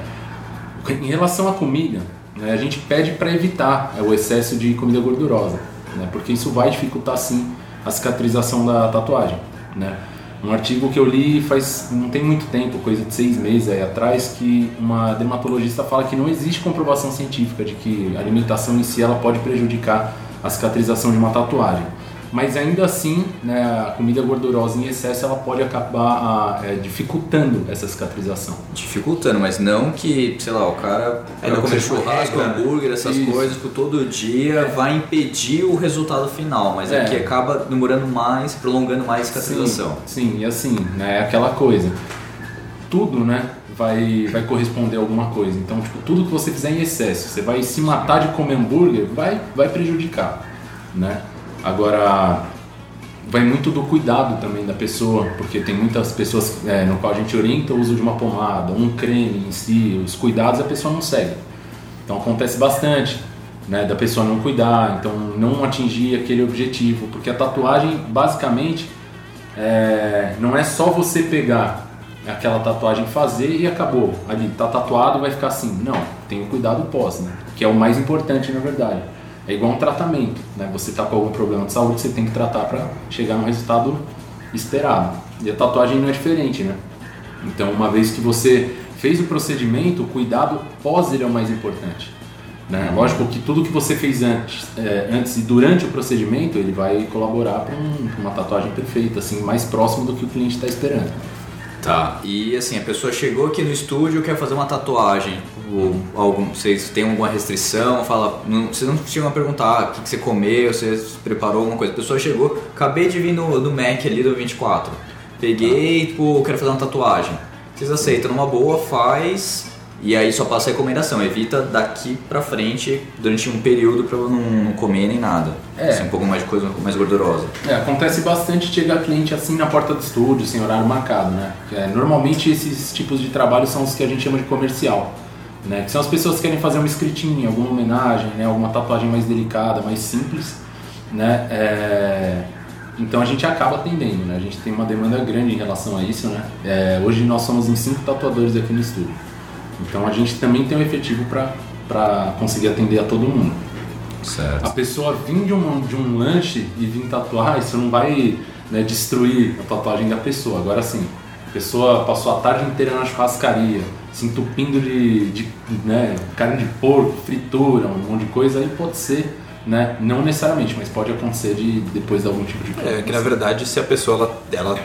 Speaker 3: Em relação à comida, né, a gente pede para evitar é, o excesso de comida gordurosa, né, porque isso vai dificultar sim a cicatrização da tatuagem. Né. Um artigo que eu li faz não tem muito tempo, coisa de seis meses aí atrás, que uma dermatologista fala que não existe comprovação científica de que a alimentação em si ela pode prejudicar a cicatrização de uma tatuagem. Mas ainda assim, né, a comida gordurosa em excesso ela pode acabar ah, é, dificultando essa cicatrização.
Speaker 2: Dificultando, mas não que, sei lá, o cara
Speaker 4: É,
Speaker 2: vai
Speaker 4: não
Speaker 2: comer churrasco,
Speaker 4: regra, né?
Speaker 2: hambúrguer, essas
Speaker 3: Isso.
Speaker 2: coisas por todo dia, vai impedir o resultado final, mas é,
Speaker 3: É.
Speaker 2: que acaba demorando mais, prolongando mais a cicatrização.
Speaker 3: Sim, sim, e assim, né, é aquela coisa. Tudo, né, vai, vai corresponder a alguma coisa. Então, tipo, tudo que você fizer em excesso, você vai se matar de comer hambúrguer, vai, vai prejudicar, né? Agora, vai muito do cuidado também da pessoa, porque tem muitas pessoas é, no qual a gente orienta o uso de uma pomada, um creme em si, os cuidados a pessoa não segue. Então acontece bastante, né, da pessoa não cuidar, então não atingir aquele objetivo, porque a tatuagem basicamente é, não é só você pegar aquela tatuagem, fazer e acabou. Ali tá tatuado, vai ficar assim. Não, tem o cuidado pós, né? Que é o mais importante na verdade. É igual um tratamento, né? Você tá com algum problema de saúde, você tem que tratar para chegar no resultado esperado. E a tatuagem não é diferente, né? Então, uma vez que você fez o procedimento, o cuidado pós ele é o mais importante. Né? Lógico que tudo que você fez antes, é, antes e durante o procedimento, ele vai colaborar para um, uma tatuagem perfeita, assim, mais próximo do que o cliente está esperando.
Speaker 2: Tá. E assim, a pessoa chegou aqui no estúdio quer fazer uma tatuagem. Ou algum, vocês têm alguma restrição? Fala, não, vocês não chegam a perguntar ah, o que, você comeu, você preparou alguma coisa. A pessoa chegou, acabei de vir no, do Mac ali do 24. Peguei, tipo, quero fazer uma tatuagem. Vocês aceitam numa boa, faz. E aí só passa a recomendação, evita daqui pra frente durante um período pra não, não comer nem nada.
Speaker 3: É.
Speaker 2: Assim, um pouco mais de coisa mais gordurosa.
Speaker 3: É, acontece bastante chegar cliente assim na porta do estúdio, sem horário marcado, né? É, normalmente esses tipos de trabalho são os que a gente chama de comercial, né? Que são as pessoas que querem fazer uma escritinha, alguma homenagem, né? Alguma tatuagem mais delicada, mais simples, né? É, Então a gente acaba atendendo, né? A gente tem uma demanda grande em relação a isso, né? É, Hoje nós somos em cinco tatuadores aqui no estúdio. Então a gente também tem um efetivo para conseguir atender a todo mundo.
Speaker 2: Certo.
Speaker 3: A pessoa vir de um, de um lanche e vir tatuar, isso não vai né, destruir a tatuagem da pessoa. Agora sim, a pessoa passou a tarde inteira na churrascaria, se entupindo de, de né, carne de porco, fritura, um monte de coisa, aí pode ser, né, não necessariamente, mas pode acontecer de depois de algum tipo de
Speaker 4: É que na verdade se a pessoa ela, ela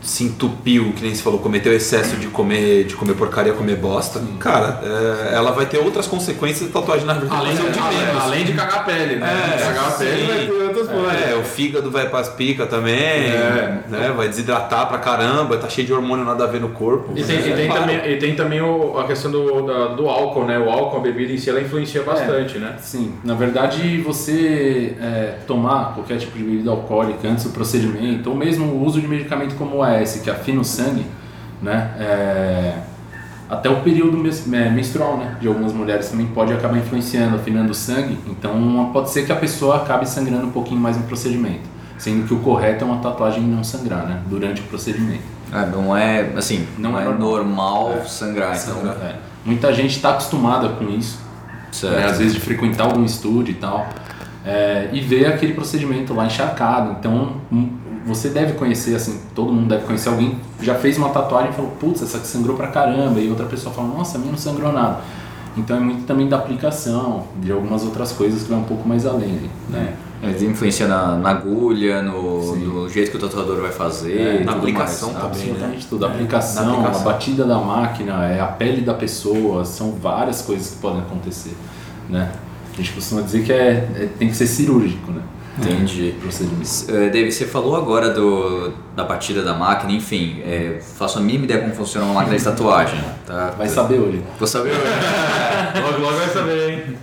Speaker 4: se entupiu, que nem se falou, cometeu excesso de comer, de comer porcaria, comer bosta, cara, é, ela vai ter outras consequências da tatuagem na verdade.
Speaker 7: Além de,
Speaker 4: de
Speaker 7: além, de cagar a pele, né?
Speaker 4: É,
Speaker 7: cagar a pele
Speaker 4: sim.
Speaker 7: vai ter outras coisas.
Speaker 4: É, o fígado vai pras picas também,
Speaker 7: É.
Speaker 4: né? Vai desidratar pra caramba, tá cheio de hormônio nada a ver no corpo.
Speaker 7: E tem, e tem
Speaker 4: Claro.
Speaker 7: também, e tem também o- a questão do, da- do álcool, né? O álcool, a bebida em si, ela influencia bastante, né?
Speaker 3: Sim, na verdade você é, tomar qualquer tipo de bebida alcoólica antes do procedimento, ou mesmo o uso de medicamento como o AS, que afina o sangue, né? é, até o período é, menstrual, né? De algumas mulheres também pode acabar influenciando, afinando o sangue. Então pode ser que a pessoa acabe sangrando um pouquinho mais no procedimento. Sendo que o correto é uma tatuagem não sangrar, né? Durante o procedimento.
Speaker 2: Ah, não é, assim, não,
Speaker 3: Não
Speaker 2: é
Speaker 3: é
Speaker 2: normal,
Speaker 3: normal.
Speaker 2: sangrar, então.
Speaker 3: É. Muita gente está acostumada com isso.
Speaker 2: Certo.
Speaker 3: né, às vezes de frequentar algum estúdio e tal, é, e ver aquele procedimento lá encharcado. Então, você deve conhecer, assim, todo mundo deve conhecer alguém que já fez uma tatuagem e falou, putz, essa aqui sangrou pra caramba, e outra pessoa fala, nossa, a minha não sangrou nada. Então é muito também da aplicação, de algumas outras coisas que vai um pouco mais além, né?
Speaker 2: Ele influencia na, na agulha, no, no jeito que o tatuador vai fazer,
Speaker 3: É,
Speaker 4: na aplicação
Speaker 2: mais.
Speaker 4: também.
Speaker 3: Absolutamente tudo. A
Speaker 4: É,
Speaker 3: aplicação,
Speaker 4: na aplicação.
Speaker 3: a batida da máquina, é a pele da pessoa, são várias coisas que podem acontecer, né? A gente costuma dizer que é, é- tem que ser cirúrgico, né?
Speaker 2: Entendi.
Speaker 3: O procedimento.
Speaker 2: Eh, David, você falou agora do, da batida da máquina, enfim, eh, faço a mínima ideia como funciona uma máquina de tatuagem. Tá?
Speaker 3: Vai saber hoje.
Speaker 2: Vou saber hoje.
Speaker 7: Logo, logo vai saber, hein?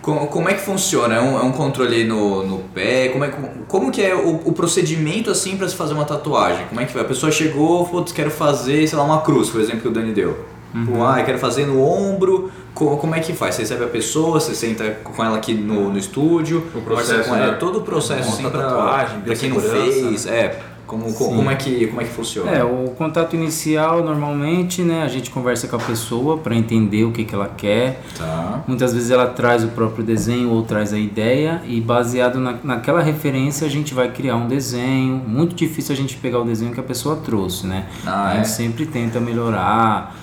Speaker 2: como, como é que funciona? É um, é um controle no, no pé? Como, é, que- como que é o, o procedimento assim para se fazer uma tatuagem? Como é que vai? A pessoa chegou, putz, quero fazer, sei lá, uma cruz, por exemplo, que o Dani deu. Pô, ah, eu quero fazer no ombro. Co- Como, é que faz? Você recebe a pessoa, você senta com ela aqui no, no estúdio,
Speaker 7: O processo,
Speaker 2: com ela,
Speaker 7: né?
Speaker 2: todo o processo assim
Speaker 4: Monta a
Speaker 2: pra,
Speaker 4: tatuagem,
Speaker 2: pra quem não fez. É, como,
Speaker 5: Sim.
Speaker 2: como, é que, como é que funciona?
Speaker 5: É, o contato inicial, normalmente, né, a gente conversa com a pessoa para entender o que, que ela quer.
Speaker 2: Tá.
Speaker 5: Muitas vezes ela traz o próprio desenho ou traz a ideia e baseado na, naquela referência a gente vai criar um desenho. Muito difícil a gente pegar o desenho que a pessoa trouxe, né?
Speaker 2: Ah,
Speaker 5: a gente
Speaker 2: é?
Speaker 5: sempre tenta melhorar,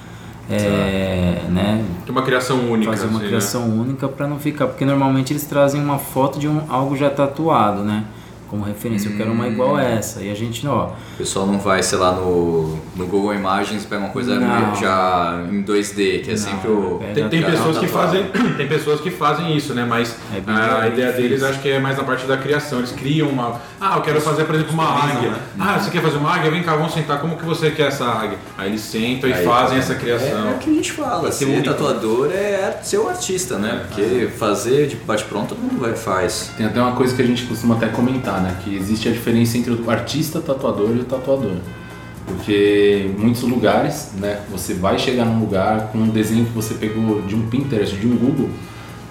Speaker 5: é, né?
Speaker 7: Tem uma criação única,
Speaker 5: Fazer uma
Speaker 7: assim,
Speaker 5: criação única para não ficar, porque normalmente eles trazem uma foto de um, algo já tatuado, né? Como referência, eu quero uma igual a essa. E a gente, ó,
Speaker 2: O pessoal não vai, sei lá, no, no Google Imagens e pega uma coisa
Speaker 5: Não.
Speaker 2: já em 2D, que é
Speaker 5: Não,
Speaker 2: sempre o.
Speaker 5: é?
Speaker 7: Tem, tem
Speaker 2: Já
Speaker 7: pessoas
Speaker 2: tá
Speaker 7: que fazem, tem pessoas que fazem isso, né? Mas
Speaker 5: É bem
Speaker 7: a ideia
Speaker 5: difícil.
Speaker 7: deles acho que é mais na parte da criação. Eles criam uma. Ah, eu quero fazer, por exemplo, uma águia.
Speaker 5: né?
Speaker 7: Ah, você quer fazer uma águia? Vem cá, vamos sentar. Como que você quer essa águia? Aí eles sentam e
Speaker 2: Aí,
Speaker 7: fazem
Speaker 2: tá.
Speaker 7: essa criação.
Speaker 2: É, é o que a gente fala,
Speaker 7: ser
Speaker 2: ser
Speaker 7: único.
Speaker 2: tatuador é ser o artista, né? Porque fazer de bate-pronto todo mundo vai faz.
Speaker 3: Tem até uma coisa que a gente costuma até comentar, né? Que existe a diferença entre o artista tatuador e o tatuador. Porque em muitos lugares, né? Você vai chegar num lugar com um desenho que você pegou de um Pinterest, de um Google,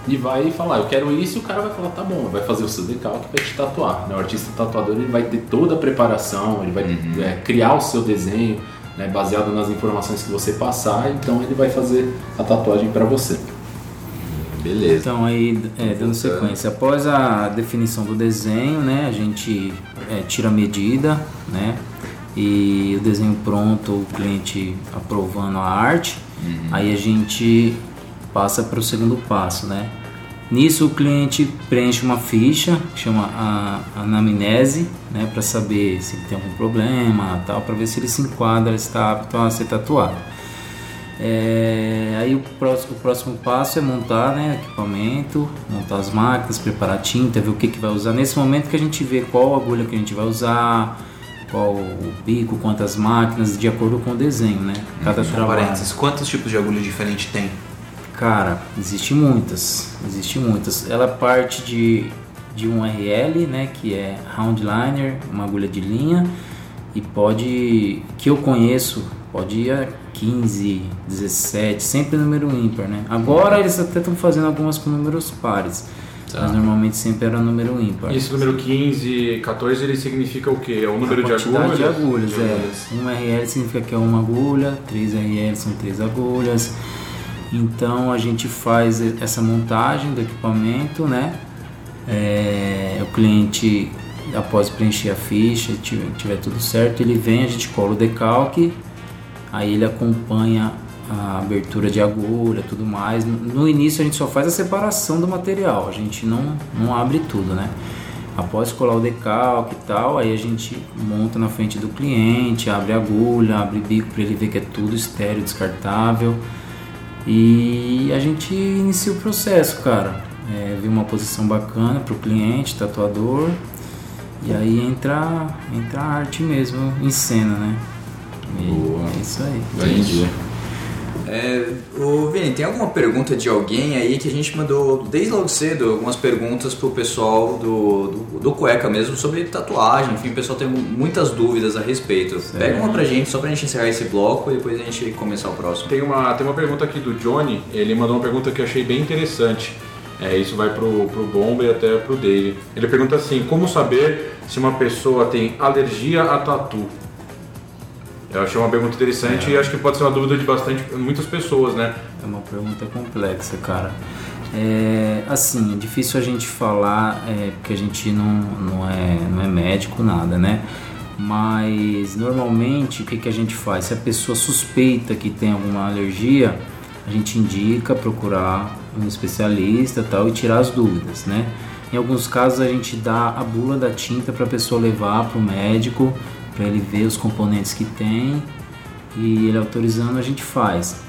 Speaker 3: e vai falar, eu quero isso, e o cara vai falar, tá bom, vai fazer o seu decalque e vai te tatuar. né? O artista tatuador ele vai ter toda a preparação, ele vai é, criar o seu desenho, né, baseado nas informações que você passar, então ele vai fazer a tatuagem para você.
Speaker 2: Beleza.
Speaker 5: Então aí, é, dando
Speaker 2: Voltando.
Speaker 5: sequência, após a definição do desenho, né, a gente é, tira a medida, né, e o desenho pronto, o cliente aprovando a arte, aí a gente passa para o segundo passo, né. Nisso o cliente preenche uma ficha, que chama a anamnese, né, para saber se ele tem algum problema, tal, para ver se ele se enquadra, se está apto a ser tatuado. É, aí o próximo, o próximo passo é montar né, equipamento, montar as máquinas, preparar tinta, ver o que, que vai usar. Nesse momento que a gente vê qual agulha que a gente vai usar, qual o bico, quantas máquinas, de acordo com o desenho, né? Cada
Speaker 4: Só um
Speaker 5: trabalho.
Speaker 4: quantos tipos de agulha diferente tem?
Speaker 5: Cara, existe muitas, existe muitas. Ela parte de, de um RL, né, que é round liner, uma agulha de linha, e pode, que eu conheço, pode ir a 15, 17, sempre número ímpar, né? Agora eles até estão fazendo algumas com números pares,
Speaker 2: Tá.
Speaker 5: mas normalmente sempre era número ímpar.
Speaker 7: E esse número 15, 14, ele significa o quê? É o número de agulhas?
Speaker 5: de agulhas,
Speaker 7: De
Speaker 5: é.
Speaker 7: agulhas.
Speaker 5: Uma RL significa que é uma agulha, três RL são três agulhas. Então a gente faz essa montagem do equipamento, né? É, o cliente, após preencher a ficha, tiver, tiver tudo certo, ele vem, a gente cola o decalque, aí ele acompanha a abertura de agulha, tudo mais. No início a gente só faz a separação do material, a gente não, não abre tudo, né? Após colar o decalque e tal, aí a gente monta na frente do cliente, abre agulha, abre bico para ele ver que é tudo estéreo, descartável. E a gente inicia o processo, cara. É, ver uma posição bacana para o cliente, tatuador. E aí entra, entra a arte mesmo em cena, né?
Speaker 3: Boa.
Speaker 5: É isso aí.
Speaker 3: Entendi.
Speaker 2: É, ô Vini, tem alguma pergunta de alguém aí que a gente mandou desde logo cedo algumas perguntas pro pessoal do, do, do Cueca mesmo sobre tatuagem, enfim, o pessoal tem muitas dúvidas a respeito. Pega uma pra gente, só pra gente encerrar esse bloco e depois a gente começar o próximo.
Speaker 7: Tem uma, tem uma pergunta aqui do Johnny, ele mandou uma pergunta que eu achei bem interessante. É, isso vai pro, pro Bomba e até pro Dave. Ele pergunta assim, como saber se uma pessoa tem alergia a tatu? Eu achei uma pergunta interessante e acho que pode ser uma dúvida de bastante muitas pessoas, né?
Speaker 5: É uma pergunta complexa, cara. É, assim, é difícil a gente falar, é, porque a gente não, não, é, não é médico, nada, né? Mas normalmente o que, que a gente faz? Se a pessoa suspeita que tem alguma alergia, a gente indica procurar um especialista tal e tirar as dúvidas, né? Em alguns casos a gente dá a bula da tinta para a pessoa levar para o médico, para ele ver os componentes que tem e ele autorizando a gente faz.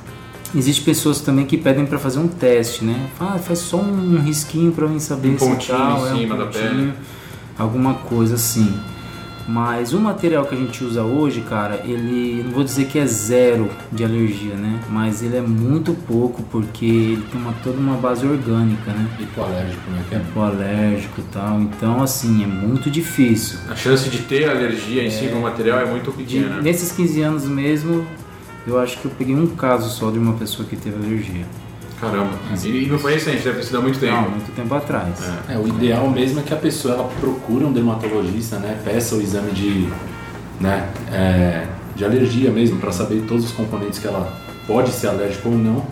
Speaker 5: Existem pessoas também que pedem para fazer um teste, né? "Ah, faz só um risquinho para mim saber
Speaker 7: Um
Speaker 5: se
Speaker 7: pontinho
Speaker 5: tal,
Speaker 7: em
Speaker 5: é, um
Speaker 7: cima da
Speaker 5: pontinho,
Speaker 7: pele.
Speaker 5: alguma coisa assim. Mas o material que a gente usa hoje, cara, ele não vou dizer que é zero de alergia, né? Mas ele é muito pouco porque ele tem uma, toda uma base orgânica, né?
Speaker 3: Hipoalérgico, né? Que é
Speaker 5: Hipoalérgico e tal. Então, assim, é muito difícil.
Speaker 7: A chance de ter alergia em si no material é muito
Speaker 5: De-
Speaker 7: pequena.
Speaker 5: nesses 15 anos mesmo, eu acho que eu peguei um caso só de uma pessoa que teve alergia.
Speaker 7: Caramba. E não foi recente, deve ter sido há muito tempo.
Speaker 5: Não, muito tempo atrás.
Speaker 3: É, o ideal mesmo é que a pessoa ela procure um dermatologista, né? Peça o exame de, né, é, de alergia mesmo, para saber todos os componentes que ela pode ser alérgica ou não,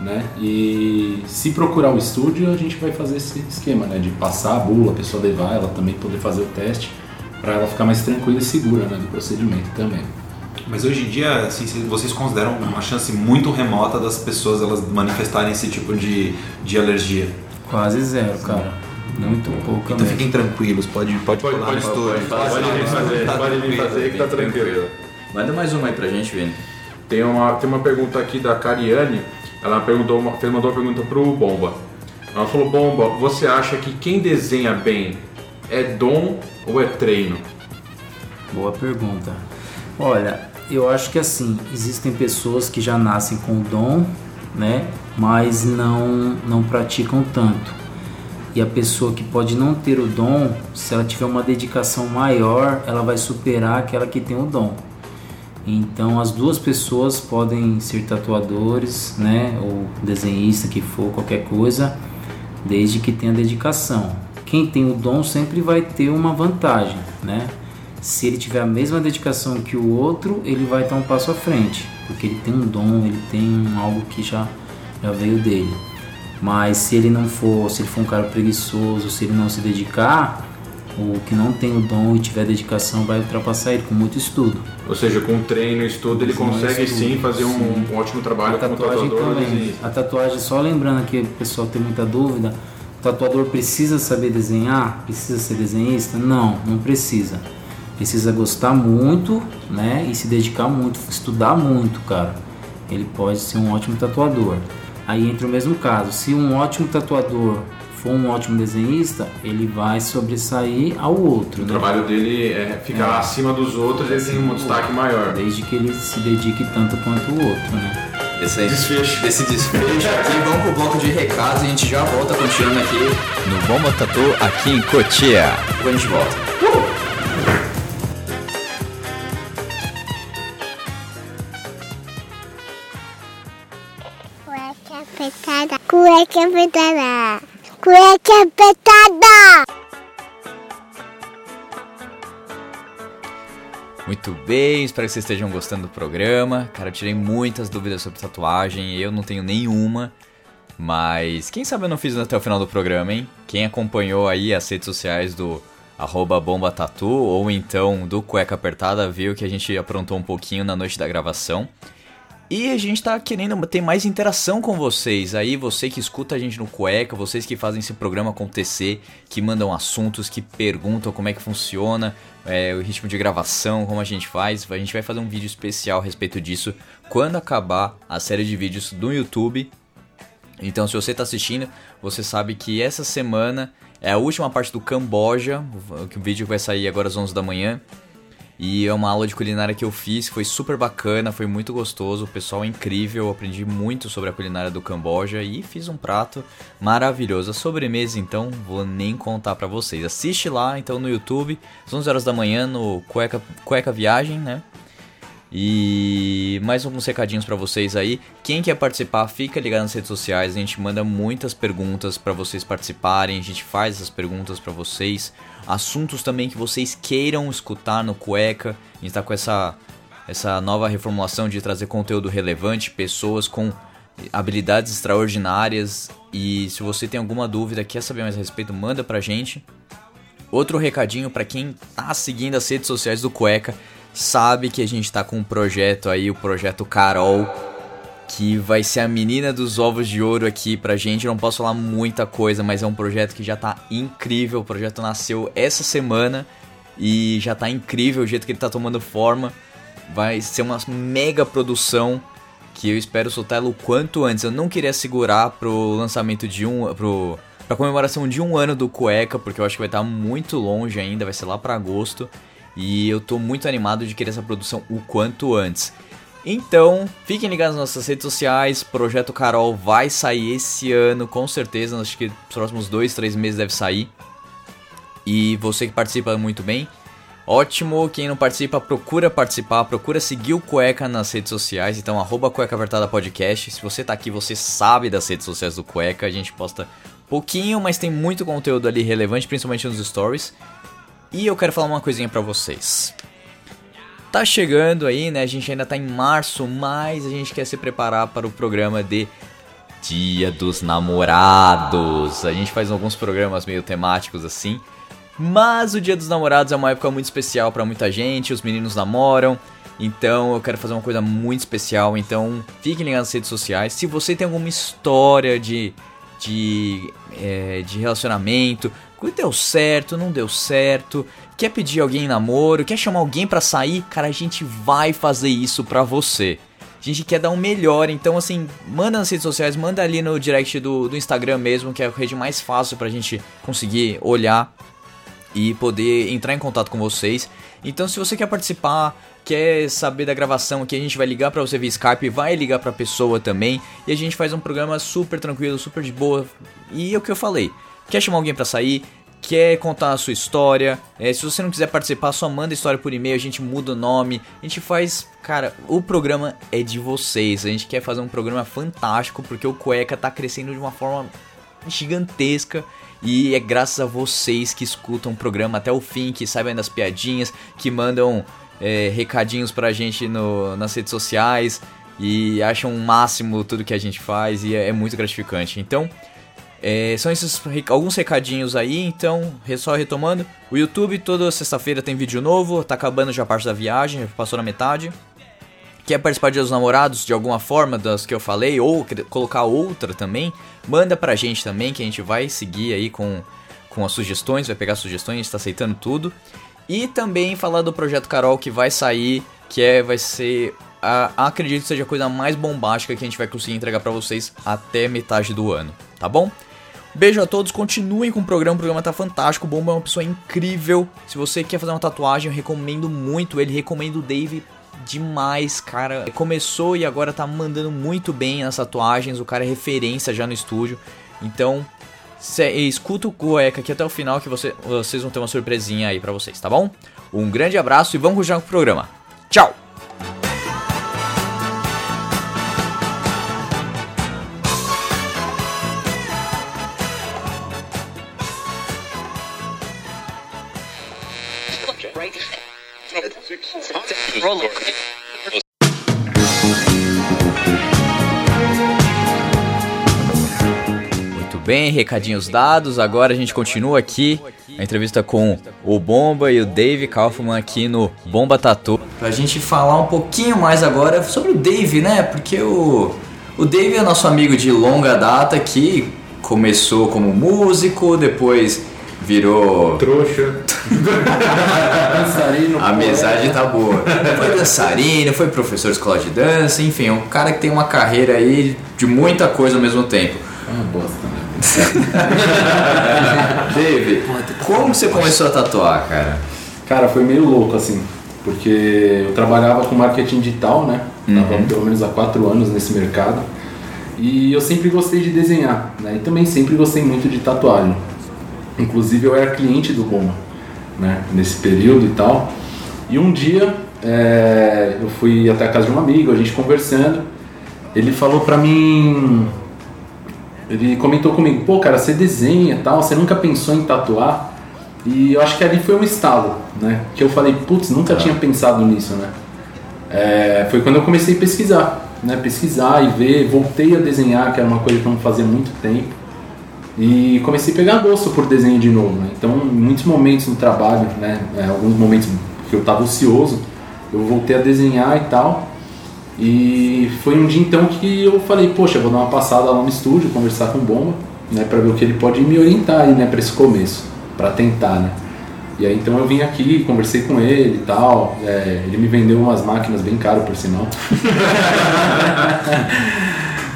Speaker 3: né? E se procurar o estúdio, a gente vai fazer esse esquema, né? De passar a bula, a pessoa levar, ela também poder fazer o teste, para ela ficar mais tranquila e segura, né? Do procedimento também.
Speaker 4: Mas hoje em dia, assim, vocês consideram uma chance muito remota das pessoas elas manifestarem esse tipo de, de alergia?
Speaker 5: Quase zero, cara. Muito pouco
Speaker 4: Então
Speaker 5: mesmo.
Speaker 4: fiquem tranquilos, pode, pode,
Speaker 7: Pode-
Speaker 4: colar
Speaker 7: pode-
Speaker 4: no estúdio.
Speaker 2: pode-
Speaker 7: Pode vir fazer,
Speaker 4: Tá
Speaker 7: pode vir
Speaker 4: tranquilo.
Speaker 7: fazer que tá
Speaker 2: Bem
Speaker 7: tranquilo.
Speaker 2: Manda mais uma aí pra gente, Vini.
Speaker 7: Tem uma, tem uma pergunta aqui da Cariane. Ela perguntou uma, fez- mandou uma pergunta pro Bomba. Ela falou: Bomba, você acha que quem desenha bem é dom ou é treino?
Speaker 5: Boa pergunta. Olha, eu acho que assim, existem pessoas que já nascem com o dom, né? Mas não, não praticam tanto. E a pessoa que pode não ter o dom, se ela tiver uma dedicação maior, ela vai superar aquela que tem o dom. Então as duas pessoas podem ser tatuadores, né? Ou desenhista que for, qualquer coisa, desde que tenha dedicação. Quem tem o dom sempre vai ter uma vantagem, né? Se ele tiver a mesma dedicação que o outro, ele vai estar um passo à frente, porque ele tem um dom, ele tem algo que já, já veio dele. Mas se ele não for, se ele for um cara preguiçoso, se ele não se dedicar, o que não tem o dom e tiver dedicação vai ultrapassar ele com muito estudo.
Speaker 7: Ou seja, com treino e estudo, ele
Speaker 5: Com
Speaker 7: consegue
Speaker 5: estudo,
Speaker 7: sim fazer um,
Speaker 5: sim.
Speaker 7: um ótimo trabalho
Speaker 5: A
Speaker 7: como
Speaker 5: tatuagem
Speaker 7: tatuador.
Speaker 5: também. A tatuagem, só lembrando aqui, o pessoal tem muita dúvida. O tatuador precisa saber desenhar? Precisa ser desenhista? Não, não precisa. Precisa gostar muito, né? E se dedicar muito, estudar muito, cara. Ele pode ser um ótimo tatuador. Aí entra o mesmo caso. Se um ótimo tatuador for um ótimo desenhista, ele vai sobressair ao outro,
Speaker 7: O
Speaker 5: né?
Speaker 7: trabalho dele é ficar
Speaker 5: É.
Speaker 7: acima dos outros, ele tem um destaque maior.
Speaker 5: Desde que ele se dedique tanto quanto o outro, né?
Speaker 2: Esse aí,
Speaker 7: Desfecho.
Speaker 2: Desse desfecho aqui, vamos pro bloco de recados e a gente já volta continuando aqui no Bomba Tatu aqui em Cotia. Depois a gente volta.
Speaker 8: Cueca apertada. Cueca apertada.
Speaker 2: Muito bem, espero que vocês estejam gostando do programa. Cara, eu tirei muitas dúvidas sobre tatuagem, eu não tenho nenhuma. Mas quem sabe eu não fiz até o final do programa, hein? Quem acompanhou aí as redes sociais do arroba bomba tatu ou então do cueca apertada viu que a gente aprontou um pouquinho na noite da gravação. E a gente tá querendo ter mais interação com vocês. Aí, você que escuta a gente no Cueca, vocês que fazem esse programa acontecer, que mandam assuntos, que perguntam como é que funciona, é, o ritmo de gravação, como a gente faz. A gente vai fazer um vídeo especial a respeito disso quando acabar a série de vídeos do YouTube. Então, se você está assistindo, você sabe que essa semana É a última parte do Camboja, o vídeo vai sair agora às 11 da manhã. E é uma aula de culinária que eu fiz, foi super bacana, foi muito gostoso, o pessoal é incrível, aprendi muito sobre a culinária do Camboja e fiz um prato maravilhoso. A sobremesa, então, vou nem contar pra vocês. Assiste lá, então, no YouTube, às 11 horas da manhã, no Cueca, Cueca Viagem, né? E mais alguns recadinhos pra vocês aí. Quem quer participar, fica ligado nas redes sociais. A gente manda muitas perguntas pra vocês participarem. A gente faz essas perguntas pra vocês. Assuntos também que vocês queiram escutar no Cueca. A gente tá com essa, essa nova reformulação de trazer conteúdo relevante, pessoas com habilidades extraordinárias. E se você tem alguma dúvida, quer saber mais a respeito, manda pra gente. Outro recadinho pra quem tá seguindo as redes sociais do Cueca sabe que a gente tá com um projeto aí, o projeto Carol, que vai ser a menina dos ovos de ouro aqui pra gente. Não posso falar muita coisa, mas é um projeto que já tá incrível. O projeto nasceu essa semana e já tá incrível o jeito que ele tá tomando forma. Vai ser uma mega produção que eu espero soltar o quanto antes. Eu não queria segurar pro lançamento de um. pro. Pra comemoração de um ano do Cueca, porque eu acho que vai estar muito longe ainda, vai ser lá pra agosto. E eu tô muito animado de querer essa produção o quanto antes. Então, fiquem ligados nas nossas redes sociais. Projeto Carol vai sair esse ano, com certeza. Acho que nos próximos dois, três meses deve sair. E você que participa muito bem, ótimo. Quem não participa, procura participar, procura seguir o Cueca nas redes sociais. Então, arroba Cueca Apertada Podcast. Se você tá aqui, você sabe das redes sociais do Cueca. A gente posta pouquinho, mas tem muito conteúdo ali relevante, principalmente nos stories. E eu quero falar uma coisinha pra vocês. Tá chegando aí, né? A gente ainda tá em março, mas a gente quer se preparar para o programa de Dia dos Namorados. A gente faz alguns programas meio temáticos assim. Mas o Dia dos Namorados é uma época muito especial para muita gente, os meninos namoram. Então eu quero fazer uma coisa muito especial. Então fiquem ligados nas redes sociais. Se você tem alguma história de, de, é, de relacionamento, deu certo, não deu certo, quer pedir alguém em namoro, quer chamar alguém pra sair, cara, a gente vai fazer isso pra você. A gente quer dar um melhor, então assim, manda nas redes sociais, manda ali no direct do, do Instagram mesmo, que é a rede mais fácil pra gente conseguir olhar e poder entrar em contato com vocês. Então, se você quer participar, quer saber da gravação aqui, a gente vai ligar para você via Skype, vai ligar para a pessoa também, e a gente faz um programa super tranquilo, super de boa. E é o que eu falei. Quer chamar alguém para sair? Quer contar a sua história? É, se você não quiser participar, só manda a história por e-mail, a gente muda o nome. A gente faz. Cara, o programa é de vocês. A gente quer fazer um programa fantástico porque o Cueca tá crescendo de uma forma gigantesca. E é graças a vocês que escutam o programa até o fim, que sabem das piadinhas, que mandam é, recadinhos pra gente no, nas redes sociais e acham o máximo tudo que a gente faz e é, é muito gratificante. Então, é, são esses alguns recadinhos aí, então, só retomando. O YouTube toda sexta-feira tem vídeo novo, tá acabando já a parte da viagem, passou na metade. Quer participar de dos Namorados de alguma forma das que eu falei, ou colocar outra também, manda pra gente também, que a gente vai seguir aí com, com as sugestões, vai pegar sugestões, a gente tá aceitando tudo. E também falar do Projeto Carol que vai sair, que é, vai ser, a- acredito que seja a coisa mais bombástica que a gente vai conseguir entregar pra vocês até metade do ano, tá bom? Beijo a todos, continuem com o programa, o programa tá fantástico, o Bomba é uma pessoa incrível. Se você quer fazer uma tatuagem, eu recomendo muito ele, recomendo o Dave demais, cara. Começou e agora tá mandando muito bem nas tatuagens, o cara é referência já no estúdio. Então, cê- escuta o Cueca aqui até o final que você- vocês vão ter uma surpresinha aí pra vocês, tá bom? Um grande abraço e vamos continuar com o programa. Tchau! Bem, recadinhos dados. Agora a gente continua aqui a entrevista com o Bomba e o Dave Kaufman aqui no Bomba Tatu. Pra gente falar um pouquinho mais agora sobre o Dave, né? Porque o, o Dave é nosso amigo de longa data que começou como músico, depois virou.
Speaker 7: Trouxa.
Speaker 3: Dançarino.
Speaker 2: A amizade tá boa. Foi dançarino, foi professor de escola de dança, enfim, é um cara que tem uma carreira aí de muita coisa ao mesmo tempo.
Speaker 3: É uma bosta, né?
Speaker 2: Dave, como você começou a tatuar, cara?
Speaker 3: Cara, foi meio louco assim, porque eu trabalhava com marketing digital, né? Tava pelo menos há quatro anos nesse mercado. E eu sempre gostei de desenhar, né? E também sempre gostei muito de tatuagem. Inclusive eu era cliente do Goma, né? Nesse período e tal. E um dia é, eu fui até a casa de um amigo, a gente conversando. Ele falou pra mim, ele comentou comigo, pô, cara, você desenha e tal, você nunca pensou em tatuar? E eu acho que ali foi um estalo, né? Que eu falei, putz, nunca tinha pensado nisso, né? É, foi quando eu comecei a pesquisar, né? Pesquisar e ver, voltei a desenhar, que era uma coisa que eu não fazia muito tempo. E comecei a pegar gosto por desenho de novo, né? Então, em muitos momentos no trabalho, né? é, alguns momentos que eu estava ocioso, eu voltei a desenhar e tal. E foi um dia então que eu falei, poxa, vou dar uma passada lá no estúdio, conversar com o Bomba, né, para ver o que ele pode me orientar aí, né, para esse começo, para tentar, né. E aí então eu vim aqui, conversei com ele e tal, é, ele me vendeu umas máquinas bem caras por sinal.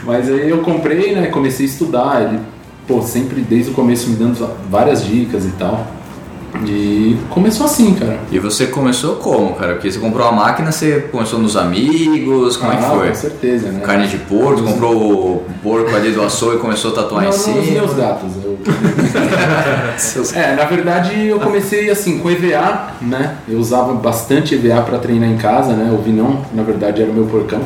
Speaker 3: Mas aí eu comprei, né, comecei a estudar, ele, pô, sempre desde o começo me dando várias dicas e tal. E começou assim, cara.
Speaker 2: E você começou como, cara? Porque você comprou a máquina, você começou nos amigos, como é que
Speaker 3: Ah,
Speaker 2: foi?
Speaker 3: Com certeza, né?
Speaker 2: Carne de porco, comprou o porco ali do açougue e começou a tatuar
Speaker 3: Não,
Speaker 2: em
Speaker 3: não, os
Speaker 2: cima.
Speaker 3: meus gatos. eu- É, na verdade eu comecei assim com EVA, né? Eu usava bastante EVA pra treinar em casa, né? O Vinão, na verdade, era o meu porcão.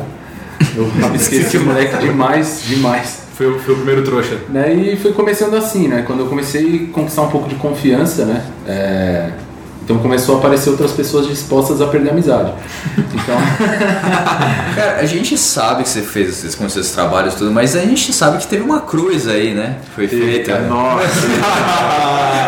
Speaker 3: Eu esqueci o moleque demais, demais.
Speaker 7: Foi, foi o primeiro trouxa.
Speaker 3: Né? E foi começando assim, né? Quando eu comecei a conquistar um pouco de confiança, né? É, Então começou a aparecer outras pessoas dispostas a perder a amizade. Então,
Speaker 2: Cara, a gente sabe que você fez esses, com esses trabalhos e tudo, mas a gente sabe que teve uma cruz aí, né? Foi feita.
Speaker 7: Nossa!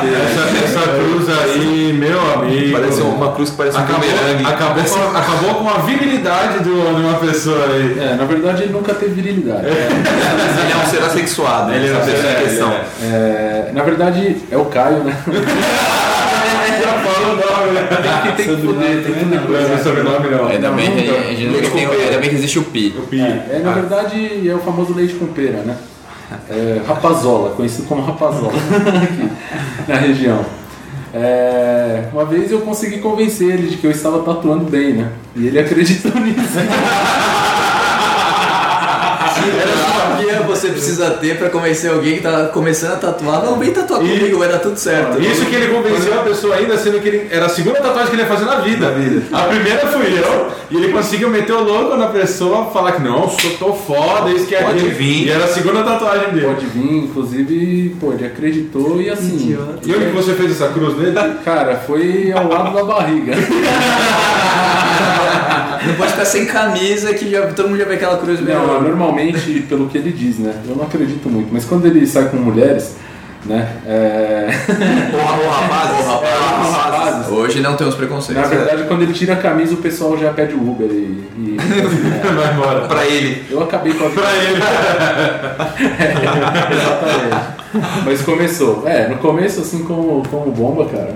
Speaker 7: essa, essa cruz aí, meu amigo.
Speaker 4: Parece uma cruz que parece um
Speaker 7: acabou,
Speaker 4: bumerangue.
Speaker 7: acabou, com, acabou com a virilidade do- de uma pessoa aí.
Speaker 3: é, na verdade ele nunca teve virilidade.
Speaker 4: Ele é um ser assexuado,
Speaker 7: Ele é um ser- é,
Speaker 3: É, na verdade é o Caio, né?
Speaker 7: Já falou o nome, né?
Speaker 3: Tem que, tem que fuder, tem que fuder.
Speaker 7: Não é sobrenome não.
Speaker 2: Ainda bem, que, a gente não tem, ainda bem que existe o Pi.
Speaker 3: É, é, na verdade é o famoso leite com pera, né? É, rapazola, conhecido como rapazola aqui na região. É, uma vez eu consegui convencer ele de que eu estava tatuando bem, né? E ele acreditou nisso.
Speaker 2: Você precisa ter pra convencer alguém que tá começando a tatuar. Não, vem tatuar comigo, vai dar tudo certo.
Speaker 7: Isso que ele convenceu a pessoa ainda, sendo que ele era a segunda tatuagem que ele ia fazer na vida. A primeira fui eu, e ele conseguiu meter o louco na pessoa, falar que não, sou tô foda, isso que é
Speaker 4: Pode
Speaker 7: aquilo.
Speaker 4: vir.
Speaker 7: E era a segunda tatuagem dele.
Speaker 3: Pode vir, inclusive, pô, ele acreditou e assim.
Speaker 7: E onde que você fez essa cruz dele?
Speaker 3: Cara, foi ao lado da barriga.
Speaker 2: Não pode ficar sem camisa que já, todo mundo já vê aquela cruz mesmo.
Speaker 3: Não, normalmente, pelo que ele diz, né? Eu não acredito muito, mas quando ele sai com mulheres, né? É...
Speaker 4: Ô, rapazes,
Speaker 3: Os rapazes,
Speaker 2: Hoje não temos
Speaker 3: na
Speaker 2: preconceitos.
Speaker 3: verdade, quando ele tira a camisa, o pessoal já pede o Uber e. e-
Speaker 7: Vai embora.
Speaker 4: pra ele.
Speaker 3: Eu acabei com a vida.
Speaker 7: Pra ele.
Speaker 3: Exatamente. Mas começou. É, no começo, assim como, como bomba, cara.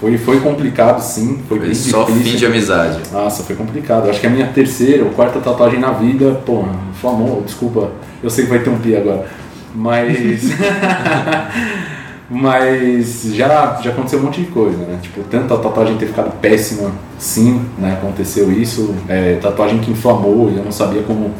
Speaker 3: Foi, foi complicado, sim. Foi,
Speaker 2: Foi
Speaker 3: bem
Speaker 2: só
Speaker 3: difícil.
Speaker 2: fim de amizade.
Speaker 3: Nossa, foi complicado. Acho que a minha terceira ou quarta tatuagem na vida, pô, inflamou, desculpa, eu sei que vai ter um pi agora. Mas. Mas já, já aconteceu um monte de coisa, né? Tipo, tanto a tatuagem ter ficado péssima, sim, né? Aconteceu isso. É, tatuagem que inflamou e eu não sabia como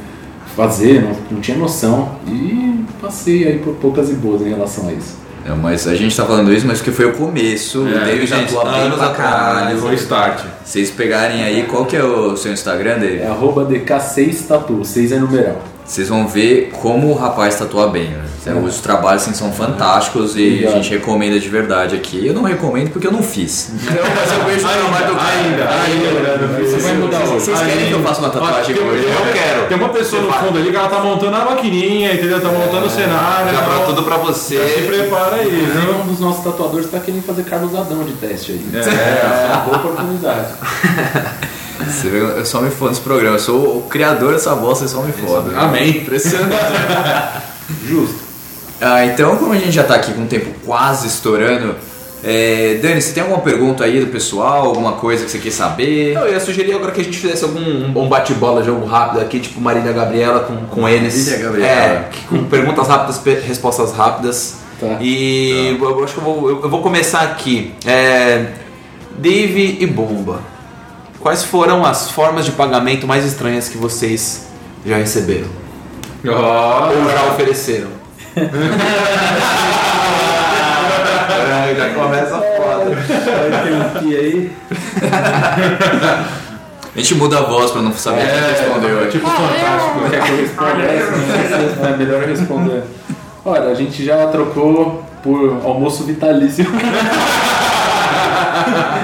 Speaker 3: fazer, não, não tinha noção. E passei aí por poucas e boas em relação a isso.
Speaker 2: Não, mas a gente tá falando isso, mas que foi o começo. o David
Speaker 4: gente,
Speaker 2: tatua bem
Speaker 4: anos
Speaker 2: pra caralho.
Speaker 7: Foi o start.
Speaker 2: Vocês pegarem aí, qual que é o seu Instagram, David?
Speaker 3: É arroba DK6 Tatu, 6 é numeral.
Speaker 2: Vocês vão ver como o rapaz tatua bem, né? Os trabalhos assim, são fantásticos e
Speaker 3: Obrigado.
Speaker 2: a gente recomenda de verdade aqui. Eu não recomendo porque eu não fiz. Então, mas eu vejo o trabalho do cara.
Speaker 7: Ainda, ainda.
Speaker 3: Você vai mudar hoje.
Speaker 2: Vocês querem que eu faça uma tatuagem
Speaker 7: Tem-
Speaker 2: hoje?
Speaker 7: eu
Speaker 4: quero.
Speaker 7: Tem uma pessoa no fundo ali que ela tá montando a maquininha, entendeu? Tá montando o cenário.
Speaker 4: Já pra
Speaker 7: então
Speaker 4: tudo pra
Speaker 7: Se
Speaker 4: você.
Speaker 7: prepara aí,
Speaker 3: um dos nossos tatuadores está querendo fazer Carlos Adão de teste aí. É, uma boa oportunidade.
Speaker 2: Você vê, eu só me fodo nesse programa. Eu sou o criador dessa bosta e só me foda.
Speaker 7: Amém.
Speaker 2: Impressionante.
Speaker 3: Justo.
Speaker 2: Ah, então, como a gente já tá aqui com o tempo quase estourando, É, Dani, você tem alguma pergunta aí do pessoal? Alguma coisa que você quer saber?
Speaker 4: Eu ia sugerir agora que a gente fizesse algum um bate-bola, jogo rápido aqui, tipo Marília Gabriela com, com eles.
Speaker 2: Marília Gabriela.
Speaker 4: É, com perguntas rápidas, respostas rápidas.
Speaker 3: Tá.
Speaker 4: E eu, eu acho que eu vou, eu, eu vou começar aqui. É, Dave e Bomba. Quais foram as formas de pagamento mais estranhas que vocês já receberam? Ou já ofereceram? é, já começa foda.
Speaker 5: Aí?
Speaker 2: A gente muda a voz pra não saber quem respondeu aqui.
Speaker 7: Tipo fantástico.
Speaker 3: Quer que eu responda essa? É melhor eu responder. Olha, a gente já trocou por almoço vitalício.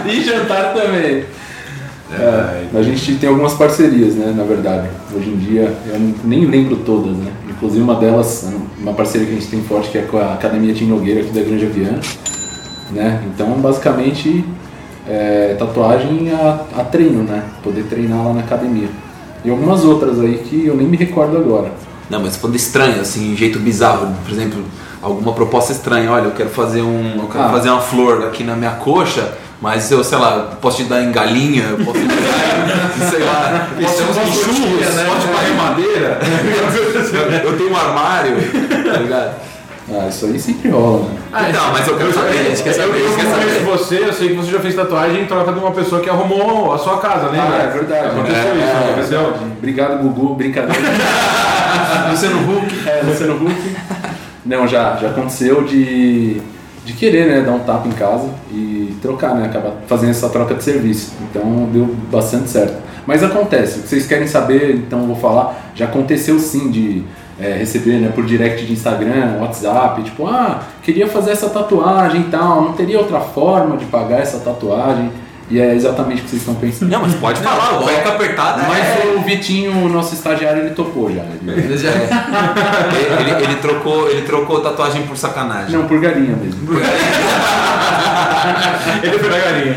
Speaker 3: e jantar também. É, a gente tem algumas parcerias, né, na verdade. Hoje em dia, eu nem lembro todas, né. Inclusive uma delas, uma parceria que a gente tem forte, que é com a Academia Tim Nogueira aqui da Granja Viana. Né? Então, basicamente, é, tatuagem a, a treino, né? Poder treinar lá na academia. E algumas outras aí que eu nem me recordo agora.
Speaker 4: Não, mas falando estranho, assim, jeito bizarro, por exemplo, alguma proposta estranha, olha, eu quero fazer um. Eu quero
Speaker 3: Ah.
Speaker 4: fazer uma flor aqui na minha coxa, mas eu, sei lá, posso te dar em galinha, eu posso te dar em, sei lá,
Speaker 7: Posso
Speaker 4: posso em churros,
Speaker 7: né?
Speaker 4: pode pagar em madeira. eu, eu tenho um armário, tá ligado?
Speaker 3: Ah, isso aí sempre rola, né?
Speaker 4: Não, mas eu quero saber, a gente quer saber,
Speaker 7: Eu, eu conheço
Speaker 4: saber.
Speaker 7: você, eu sei que você já fez tatuagem em troca de uma pessoa que arrumou a sua casa, lembra?
Speaker 3: Ah, é verdade.
Speaker 7: Aconteceu
Speaker 3: É,
Speaker 7: isso,
Speaker 3: é,
Speaker 7: aconteceu?
Speaker 3: verdade. Obrigado, Gugu. Brincadeira.
Speaker 4: Luciano Huck.
Speaker 3: É, Luciano Huck. Não, já, já aconteceu de, de querer, né, dar um tapa em casa e trocar, né, acabar fazendo essa troca de serviço. Então deu bastante certo. Mas acontece, vocês querem saber, então vou falar, já aconteceu sim de é, receber né, por direct de Instagram, WhatsApp, tipo, ah, queria fazer essa tatuagem e tal, não teria outra forma de pagar essa tatuagem? E é exatamente o que vocês estão pensando.
Speaker 4: Não, mas pode falar, o cueca apertada
Speaker 3: Mas
Speaker 4: é...
Speaker 3: o Vitinho, o nosso estagiário, ele topou já. Ele-
Speaker 2: Ele já-
Speaker 4: Ele, ele, ele trocou, ele trocou tatuagem por sacanagem.
Speaker 3: Não, por galinha mesmo.
Speaker 7: Ele foi na galinha.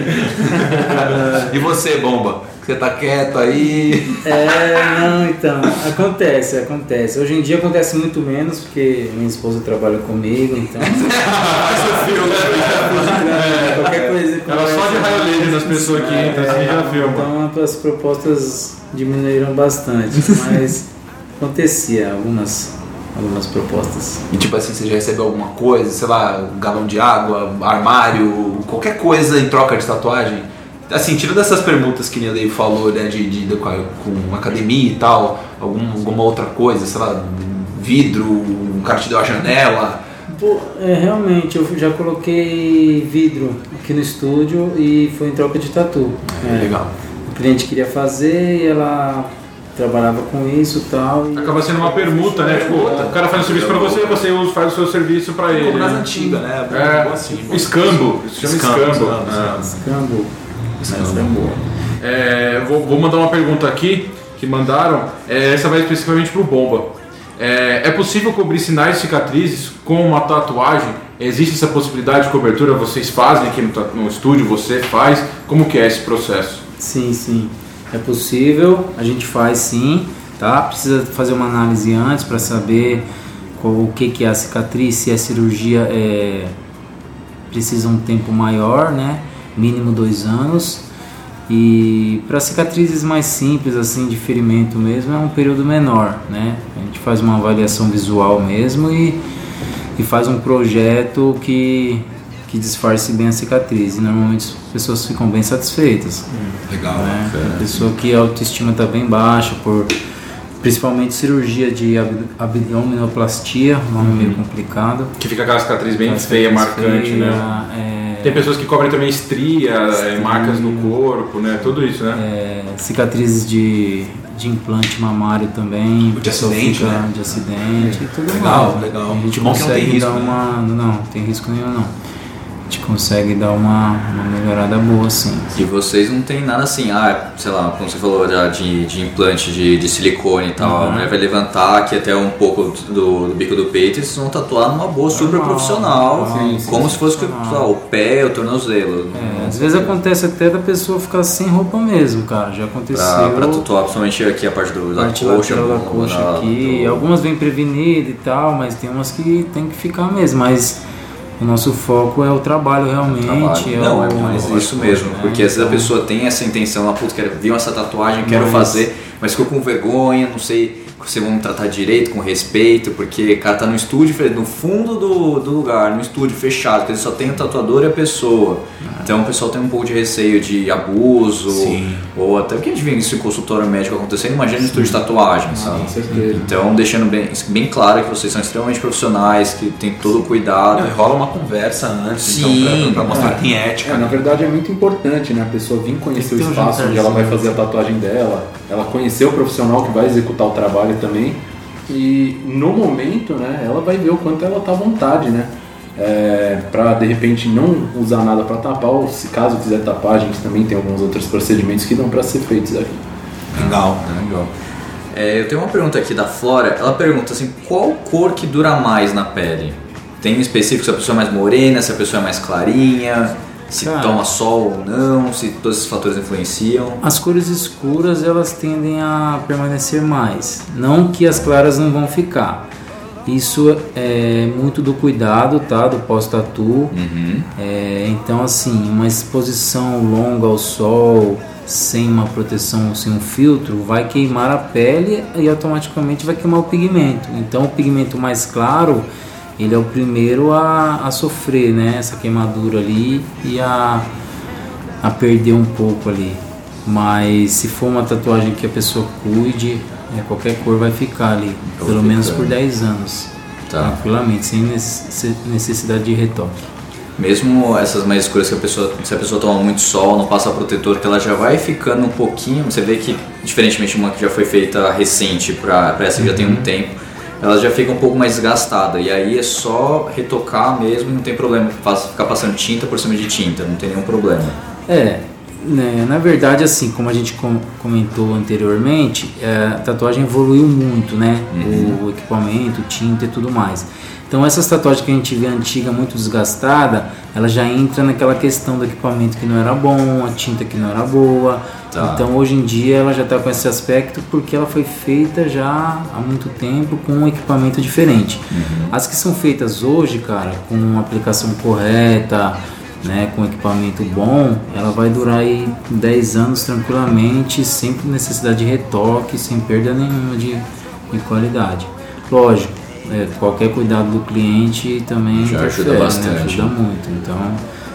Speaker 4: E você, Bomba? Você tá quieto aí?
Speaker 5: É, não, então, acontece, acontece. Hoje em dia acontece muito menos, porque minha esposa trabalha comigo, então. Qualquer coisa.
Speaker 7: Ela só de raio laser das pessoas que entram assim já filma.
Speaker 5: Então as propostas diminuíram bastante, mas acontecia algumas, algumas propostas.
Speaker 4: E tipo assim, você já recebeu alguma coisa, sei lá, um galão de água, armário, qualquer coisa em troca de tatuagem? Assim, tirando essas perguntas que Dave falou, né, de, de, de- com academia e tal, algum, alguma outra coisa, sei lá, vidro, um cara te deu a janela.
Speaker 5: Pô, é, realmente, eu já coloquei vidro aqui no estúdio e foi em troca de tatu. É,
Speaker 4: Legal.
Speaker 5: O cliente queria fazer e ela trabalhava com isso e tal. E
Speaker 7: Acaba sendo uma permuta, né? Tipo, o cara faz o serviço pra você, você faz o seu serviço pra ele.
Speaker 4: Como nas
Speaker 7: né?
Speaker 4: antigas, né?
Speaker 7: É,
Speaker 4: Bom assim, bom.
Speaker 7: escambo, isso chama
Speaker 4: Escambo,
Speaker 7: escambo.
Speaker 4: escambo,
Speaker 7: Ah.
Speaker 5: Escambo. Essa é.
Speaker 7: É, vou, vou mandar uma pergunta aqui que mandaram. É, essa vai especificamente pro Bomba. É, é possível cobrir sinais de cicatrizes com uma tatuagem? Existe essa possibilidade de cobertura? Vocês fazem aqui no, no estúdio? Você faz? Como que é esse processo?
Speaker 5: Sim, sim. É possível, a gente faz sim, tá? Precisa fazer uma análise antes para saber qual, o que, que é a cicatriz, se a cirurgia é, precisa um tempo maior, né? Mínimo dois anos. E para cicatrizes mais simples, assim, de ferimento mesmo, é um período menor, né? A gente faz uma avaliação visual mesmo e, e faz um projeto que, que disfarce bem a cicatriz. E normalmente as pessoas ficam bem satisfeitas.
Speaker 4: Legal.
Speaker 5: né? Pessoa que a autoestima está bem baixa, por principalmente cirurgia de ab- abdominoplastia, um nome meio complicado.
Speaker 7: Que fica aquela cicatriz bem
Speaker 5: Aquela
Speaker 7: feia,
Speaker 5: cicatriz
Speaker 7: marcante,
Speaker 5: feia,
Speaker 7: né?
Speaker 5: é,
Speaker 7: Tem pessoas que cobrem também estria, é, marcas no corpo, né? Tudo isso, né?
Speaker 5: é, cicatrizes de, de implante mamário também,
Speaker 4: De acidente,
Speaker 5: fica
Speaker 4: né?
Speaker 5: de acidente e tudo
Speaker 4: Legal,
Speaker 5: mais.
Speaker 4: legal.
Speaker 5: A gente
Speaker 4: bom que não
Speaker 5: consegue
Speaker 4: tem risco,
Speaker 5: dar
Speaker 4: né?
Speaker 5: uma. Não, tem risco nenhum não. Gente consegue dar uma, uma melhorada boa sim.
Speaker 2: E vocês não tem nada assim, ah, sei lá, como você falou já de, de implante de, de silicone e tal, a mulher vai levantar aqui até um pouco do, do bico do peito e vocês vão tatuar numa boa super profissional,
Speaker 5: normal, sim,
Speaker 2: como
Speaker 5: sim,
Speaker 2: se fosse lá, o pé, o tornozelo.
Speaker 5: É, às vezes acontece até da pessoa ficar sem roupa mesmo, cara. Já aconteceu.
Speaker 2: Pra, pra tatuar, principalmente aqui a parte do, da
Speaker 5: parte
Speaker 2: coxa,
Speaker 5: da coxa aqui.
Speaker 2: do-
Speaker 5: Algumas vêm prevenidas e tal, mas tem umas que tem que ficar mesmo. Mas o nosso foco é o trabalho realmente.
Speaker 2: Trabalho.
Speaker 5: É
Speaker 2: Não,
Speaker 5: o,
Speaker 2: é mais isso mesmo.
Speaker 5: né?
Speaker 2: Porque às vezes a
Speaker 5: Então,
Speaker 2: pessoa tem essa intenção lá, putz, quero, viu essa tatuagem, quero
Speaker 5: Mas-
Speaker 2: fazer, mas ficou com vergonha, não sei vão me tratar direito, com respeito, porque o cara tá no estúdio, no fundo do, do lugar, no estúdio fechado, porque ele só tem o tatuador e a pessoa. Então o pessoal tem um pouco de receio de abuso,
Speaker 4: Sim.
Speaker 2: ou até porque a gente vê isso em consultório médico acontecendo, imagina no estúdio de tatuagem, sabe?
Speaker 3: Com certeza.
Speaker 2: Então, deixando bem, bem claro que vocês são extremamente profissionais, que tem todo o cuidado.
Speaker 4: Não, e rola uma conversa antes,
Speaker 2: Sim,
Speaker 4: então, pra, pra mostrar
Speaker 3: é.
Speaker 4: que tem ética.
Speaker 3: É, na verdade é muito importante, né? A pessoa vir conhecer o
Speaker 5: que
Speaker 3: espaço onde ela vai fazer a tatuagem dela, ela conhecer o profissional que vai executar o trabalho também. E no momento, né, ela vai ver o quanto ela tá à vontade, né? É, pra de repente não usar nada pra tapar, ou se caso quiser tapar, a gente também tem alguns outros procedimentos que dão pra ser feitos aqui.
Speaker 4: Legal.
Speaker 2: Legal. É, eu tenho uma pergunta aqui da Flora. Ela pergunta assim: qual cor que dura mais na pele? Tem específico se a pessoa é mais morena, se a pessoa é mais clarinha, se
Speaker 5: Cara.
Speaker 2: toma sol ou não, se todos esses fatores influenciam.
Speaker 5: As cores escuras elas tendem a permanecer mais, não que as claras não vão ficar. Isso é muito do cuidado, tá? Do pós-tatu.
Speaker 2: Uhum.
Speaker 5: É, então, assim, uma exposição longa ao sol, sem uma proteção, sem um filtro, vai queimar a pele e automaticamente vai queimar o pigmento. Então, o pigmento mais claro, ele é o primeiro a, a sofrer, né? Essa queimadura ali e a, a perder um pouco ali. Mas se for uma tatuagem que a pessoa cuide, é, qualquer cor vai ficar ali,
Speaker 2: Vai
Speaker 5: pelo menos por 10 anos.
Speaker 2: Tá.
Speaker 5: Tranquilamente, sem necess- necessidade de retoque.
Speaker 2: Mesmo essas mais escuras que a pessoa, se a pessoa toma muito sol, não passa protetor, que ela já vai ficando um pouquinho. Você vê que, diferentemente de uma que já foi feita recente para essa que já tem um tempo, ela já fica um pouco mais desgastada. E aí é só retocar mesmo e não tem problema. Ficar passando tinta por cima de tinta, não tem nenhum problema.
Speaker 5: É, né, na verdade, assim, como a gente com- comentou anteriormente, é, a tatuagem evoluiu muito, né? O equipamento, tinta e tudo mais. Então essas tatuagens que a gente vê antiga, muito desgastada, ela já entra naquela questão do equipamento que não era bom, a tinta que não era boa.
Speaker 2: Tá.
Speaker 5: Então hoje em dia ela já está com esse aspecto porque ela foi feita já há muito tempo com um equipamento diferente. As que são feitas hoje, cara, com uma aplicação correta, né, com equipamento bom, ela vai durar aí 10 anos tranquilamente, sem necessidade de retoque, sem perda nenhuma de, de qualidade. Lógico, é, qualquer cuidado do cliente também
Speaker 2: Já ajuda
Speaker 5: interfere,
Speaker 2: bastante.
Speaker 5: Né, ajuda muito. Então,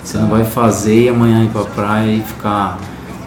Speaker 5: você não vai fazer e amanhã ir pra praia e ficar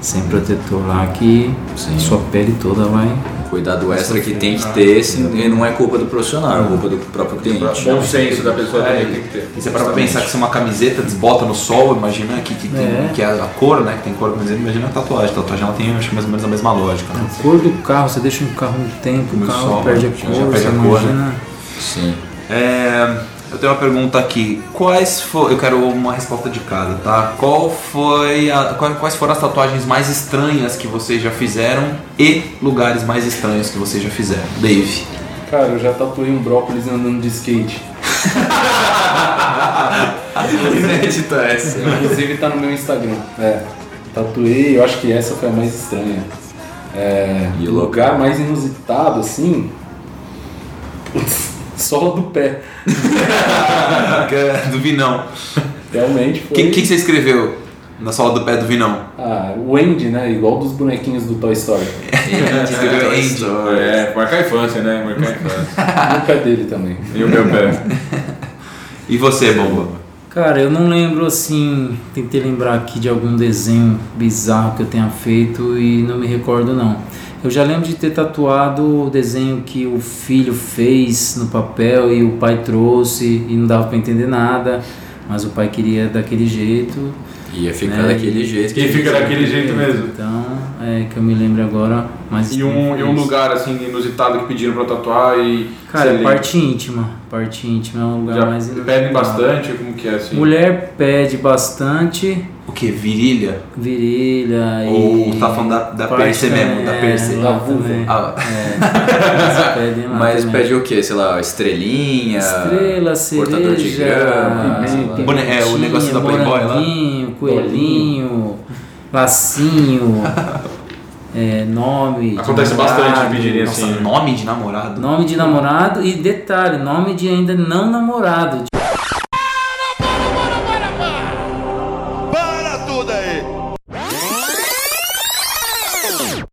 Speaker 5: sem protetor lá que
Speaker 2: Sim.
Speaker 5: sua pele toda vai.
Speaker 2: Cuidado extra que tem que ter, se, e não é culpa do profissional, é culpa do próprio cliente.
Speaker 7: Bom senso da pessoa também tem que ter.
Speaker 4: E você para pra pensar que se uma camiseta desbota no sol, imagina que, que, tem,
Speaker 5: É.
Speaker 4: que é a cor, né? Que tem cor camiseta, imagina a tatuagem. A tatuagem ela tem acho, que mais ou menos a mesma lógica. Né?
Speaker 5: A cor do carro, você deixa um carro um tempo, o
Speaker 4: No
Speaker 5: carro
Speaker 4: sol,
Speaker 5: perde a cor,
Speaker 4: já perde a cor, né?
Speaker 2: Sim.
Speaker 4: É, eu tenho uma pergunta aqui. Quais foram. Eu quero uma resposta de cada, tá? Qual foi a, quais foram as tatuagens mais estranhas que vocês já fizeram e lugares mais estranhos que vocês já fizeram? Dave.
Speaker 3: Cara, eu já tatuei um brócolis andando de skate.
Speaker 2: Inédita essa.
Speaker 3: Inclusive tá no meu Instagram. É. Tatuei, eu acho que essa foi a mais estranha. É,
Speaker 2: E
Speaker 3: o lugar mais inusitado, assim. Putz, sola do pé.
Speaker 4: do Vinão.
Speaker 3: Realmente
Speaker 4: O
Speaker 3: foi.
Speaker 4: que, que você escreveu na sola do pé do Vinão?
Speaker 3: Ah, o Andy, né? Igual dos bonequinhos do Toy Story.
Speaker 4: Escreveu Andy.
Speaker 7: É, marcar a infância, né? Marcar a infância.
Speaker 3: o pé dele também.
Speaker 7: E o meu pé.
Speaker 4: E você, Bomba?
Speaker 5: Cara, eu não lembro assim, tentei lembrar aqui de algum desenho bizarro que eu tenha feito e não me recordo não. Eu já lembro de ter tatuado o desenho que o filho fez no papel e o pai trouxe e não dava pra entender nada, mas o pai queria daquele jeito.
Speaker 2: Ia ficar
Speaker 5: né,
Speaker 2: daquele jeito.
Speaker 7: E fica daquele jeito mesmo.
Speaker 5: Então, é que eu me lembro agora, mas
Speaker 7: E um, e um lugar assim inusitado que pediram pra tatuar e.
Speaker 5: Cara, é
Speaker 7: lembra?
Speaker 5: parte íntima, parte íntima é um lugar
Speaker 7: Já
Speaker 5: mais
Speaker 7: pedem
Speaker 5: inusitado.
Speaker 7: bastante? Como que é assim?
Speaker 5: Mulher pede bastante,
Speaker 4: O que? Virilha?
Speaker 5: virilha
Speaker 4: Ou
Speaker 5: e.
Speaker 4: tá falando da, da perce mesmo? Da
Speaker 5: é,
Speaker 4: perce?
Speaker 3: Da vulva.
Speaker 5: também.
Speaker 4: Ah,
Speaker 5: É, pedem
Speaker 2: Mas
Speaker 5: também.
Speaker 2: pede o que? Sei lá, estrelinha?
Speaker 5: Estrela,
Speaker 2: cortador de
Speaker 5: cereja,
Speaker 2: grama,
Speaker 4: é, o negócio da Playboy lá?
Speaker 5: coelhinho, lacinho, é, nome.
Speaker 7: Acontece
Speaker 5: namorado,
Speaker 7: bastante pedirem assim.
Speaker 4: Nossa,
Speaker 7: né?
Speaker 4: nome de namorado.
Speaker 5: Nome de namorado e detalhe, nome de ainda não namorado.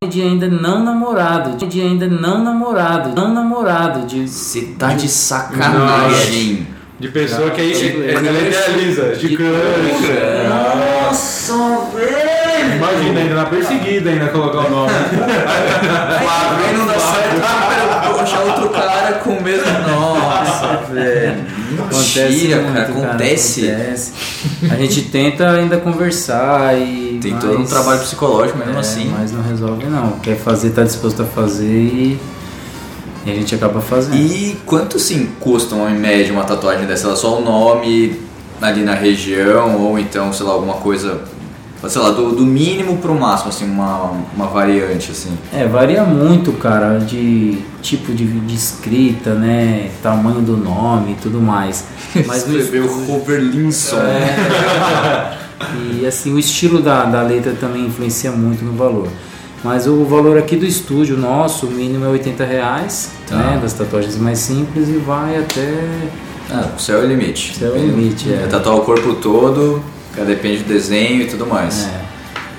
Speaker 5: de ainda não namorado, de ainda não namorado, não namorado, de.
Speaker 2: Você tá de, de sacanagem.
Speaker 7: De pessoa que aí idealiza, de crush.
Speaker 2: Nossa, velho!
Speaker 7: Imagina, ainda na perseguida ainda colocar o nome.
Speaker 2: Aí não dá certo, eu vou achar outro cara com o mesmo. Nossa, velho.
Speaker 5: acontece
Speaker 2: Mentira,
Speaker 5: muito,
Speaker 2: cara, acontece.
Speaker 5: acontece. A gente tenta ainda conversar e
Speaker 2: Tem todo um
Speaker 5: mas-
Speaker 2: trabalho psicológico mesmo
Speaker 5: é,
Speaker 2: assim.
Speaker 5: mas não resolve não. Quer fazer, tá disposto a fazer e, e a gente acaba fazendo.
Speaker 2: E quanto sim custam em média uma tatuagem dessa? Ela só o nome ali na região ou então, sei lá, alguma coisa, sei lá, do, do mínimo pro máximo, assim, uma, uma variante, assim.
Speaker 5: É, varia muito, cara, de tipo de, de escrita, né? Tamanho do nome e tudo mais. Mas
Speaker 2: Escreveu
Speaker 5: estúdio-
Speaker 2: Robert Linson.
Speaker 5: É. E assim, o estilo da, da letra também influencia muito no valor. Mas o valor aqui do estúdio nosso, o mínimo é 80 reais,
Speaker 2: Tá.
Speaker 5: né? Das tatuagens mais simples e vai até.
Speaker 2: Ah, o céu é o limite.
Speaker 5: Céu é o limite, é.
Speaker 2: É tatuar o corpo todo, depende do desenho e tudo mais.
Speaker 5: É.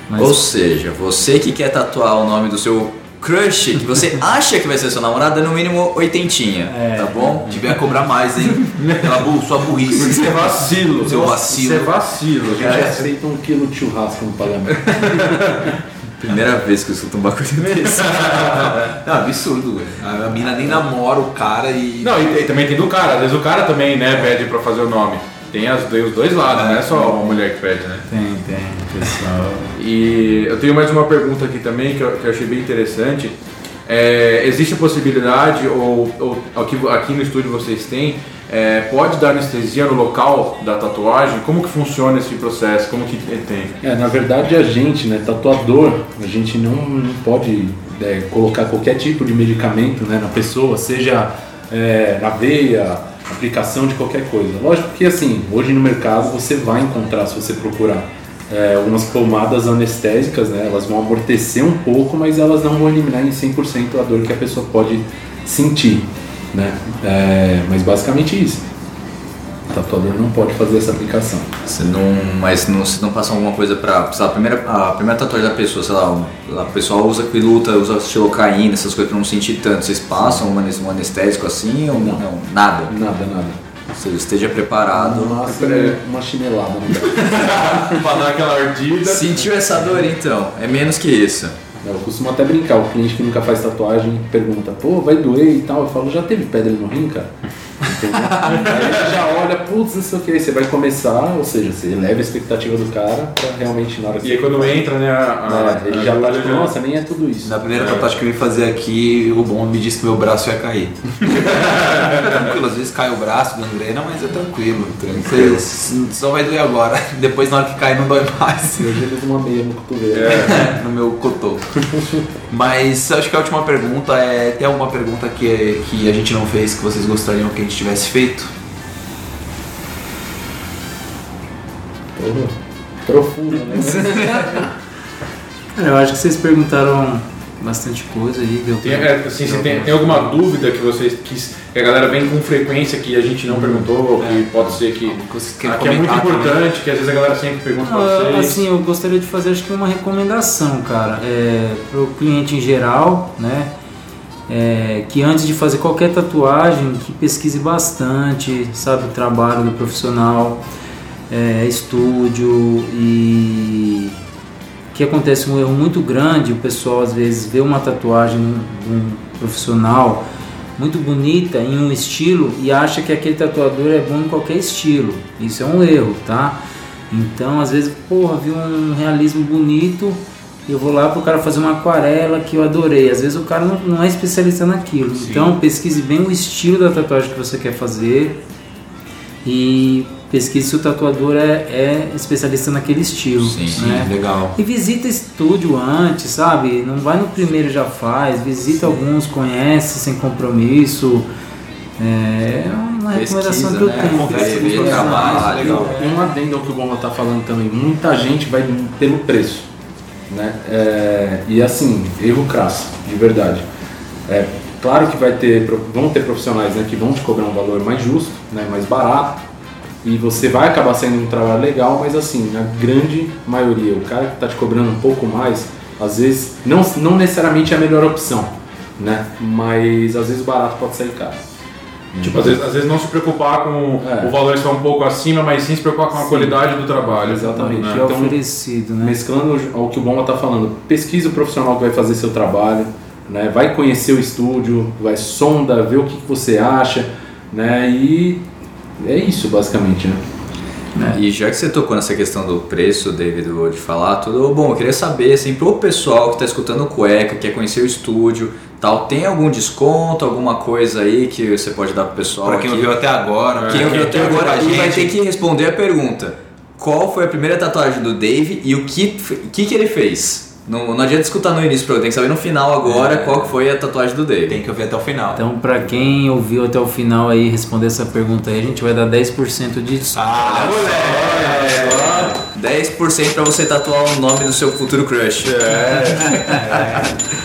Speaker 5: Mas
Speaker 2: Ou seja, você que quer tatuar o nome do seu crush, que você acha que vai ser seu namorado, é no mínimo oitentinha,
Speaker 5: É.
Speaker 2: tá bom?
Speaker 4: Devia cobrar mais, hein? Pela bu- sua burrice.
Speaker 7: Isso é vacilo.
Speaker 4: Seu vacilo.
Speaker 7: Isso é vacilo.
Speaker 3: A gente aceita um quilo de churrasco no pagamento.
Speaker 2: Primeira vez que eu escuto um bagulho desse.
Speaker 4: Não, absurdo, velho. A, mina nem namora o cara e.
Speaker 7: Não, e, e também tem do cara. Às vezes o cara também, né, pede pra fazer o nome. Tem, as, tem os dois lados, não é só uma mulher que pede, né?
Speaker 5: tem, tem, pessoal.
Speaker 7: E eu tenho mais uma pergunta aqui também que eu, que eu achei bem interessante. É, existe a possibilidade, ou, ou aqui, aqui no estúdio vocês têm, é, pode dar anestesia no local da tatuagem? Como que funciona esse processo? Como que tem?
Speaker 3: É, na verdade a gente, né, tatuador, a gente não, não pode é, colocar qualquer tipo de medicamento né, na pessoa, seja é, na veia, aplicação de qualquer coisa. Lógico que assim, hoje no mercado você vai encontrar, se você procurar, é, algumas pomadas anestésicas, né, elas vão amortecer um pouco, mas elas não vão eliminar em 100% a dor que a pessoa pode sentir. Né? É, mas basicamente isso. O tatuador não pode fazer essa aplicação.
Speaker 2: Você não, mas não, você não passa alguma coisa pra. Sei lá, a primeira, a primeira tatuagem da pessoa, sei lá, a pessoa usa quiluta, usa xilocaína, essas coisas pra não sentir tanto. Vocês passam um anes- anestésico assim ou não? Não, nada.
Speaker 3: Nada, nada.
Speaker 2: Seja, esteja preparado.
Speaker 3: No máximo, uma chinelada. Né?
Speaker 7: pra dar aquela ardida.
Speaker 2: Sentiu essa dor então? É menos que isso.
Speaker 3: Eu costumo até brincar, o cliente que nunca faz tatuagem pergunta, pô, vai doer e tal. Eu falo, já teve pedra no rim, cara? Entendeu? Aí ele já olha, putz, não sei o que, aí você vai começar, ou seja, você eleva a expectativa do cara pra realmente na hora que
Speaker 7: E aí
Speaker 3: você
Speaker 7: quando entra, né? A,
Speaker 3: né, ele já tá tipo, nossa, nem é tudo isso.
Speaker 4: Na primeira tatuagem que eu vim fazer aqui, o bom me disse que meu braço ia cair. tranquilo, às vezes cai o braço, gangrena, mas é tranquilo. tranquilo. Só vai doer agora. Depois na hora que cai não dói mais.
Speaker 3: Hoje ele uma meia no cotovelo.
Speaker 4: no meu cotô. Mas acho que a última pergunta é: tem alguma pergunta que, que a gente não fez que vocês gostariam que a gente tivesse feito?
Speaker 3: Porra, Profundo, né?
Speaker 5: Cara, eu acho que vocês perguntaram bastante coisa aí. Deu
Speaker 7: Tem,
Speaker 5: pra-
Speaker 7: é, assim, se tem, tem alguma dúvida que vocês que, que a galera vem com frequência que a gente não perguntou, que pode ser que, ah,
Speaker 4: querem
Speaker 7: que é muito
Speaker 4: também?
Speaker 7: importante, que às vezes a galera sempre pergunta
Speaker 5: Não,
Speaker 7: pra vocês.
Speaker 5: assim, eu gostaria de fazer acho que uma recomendação, cara, é, para o cliente em geral, né? É, que antes de fazer qualquer tatuagem, que pesquise bastante, sabe, o trabalho do profissional, é, estúdio e que acontece um erro muito grande, o pessoal às vezes vê uma tatuagem de um profissional muito bonita em um estilo e acha que aquele tatuador é bom em qualquer estilo. Isso é um erro, tá? Então, às vezes, porra, vi um realismo bonito, eu vou lá pro cara fazer uma aquarela que eu adorei. Às vezes o cara não, não é especialista naquilo. Então, pesquise bem o estilo da tatuagem que você quer fazer e pesquise se o tatuador é, é especialista naquele estilo.
Speaker 2: Sim, sim,
Speaker 5: né?
Speaker 4: Legal.
Speaker 5: E visita estúdio antes, sabe? Não vai no primeiro e já faz. Visita alguns, conhece sem compromisso. É uma recomendação que eu
Speaker 2: né?
Speaker 5: tenho.
Speaker 2: Confere,
Speaker 5: Pesquisa, né?
Speaker 2: trabalho, legal.
Speaker 3: E um adendo ao que o Goma tá falando também, muita gente vai pelo preço, né? É, e assim, erro crasso, de verdade. É, claro que vai ter, vão ter profissionais né, que vão te cobrar um valor mais justo, né, mais barato, e você vai acabar sendo um trabalho legal, mas assim, na grande maioria, o cara que está te cobrando um pouco mais, às vezes não, não necessariamente é a melhor opção, né? Mas às vezes barato pode sair caro.
Speaker 7: Tipo, às vezes, às vezes não se preocupar com
Speaker 3: É.
Speaker 7: o valor estar um pouco acima, mas sim se preocupar com a
Speaker 3: Sim.
Speaker 7: qualidade do trabalho.
Speaker 3: Exatamente.
Speaker 7: Né?
Speaker 5: É
Speaker 3: Então,
Speaker 5: oferecido, né?
Speaker 3: Mesclando ao que o Bomba está falando, pesquise o profissional que vai fazer seu trabalho, né? vai conhecer o estúdio, vai sonda, ver o que que você acha, né? e é isso basicamente. Né?
Speaker 2: E já que você tocou nessa questão do preço, David, de falar tudo, bom, eu queria saber, assim, pro pessoal que está escutando o Cueca, quer conhecer o estúdio, tal, tem algum desconto, alguma coisa aí que você pode dar pro pessoal
Speaker 4: Pra quem ouviu até agora,
Speaker 2: Quem ouviu até agora
Speaker 4: com a
Speaker 2: e vai ter que responder a pergunta. Qual foi a primeira tatuagem do Dave e o que, que, que ele fez? Não, não adianta escutar no início, tem que saber no final agora qual que foi a tatuagem do Dave.
Speaker 4: Tem que ouvir até o final.
Speaker 5: Então, pra quem ouviu até o final aí responder essa pergunta aí, a gente vai dar 10% de desconto.
Speaker 4: Ah, moleque!
Speaker 2: 10% pra você tatuar o nome do seu futuro crush.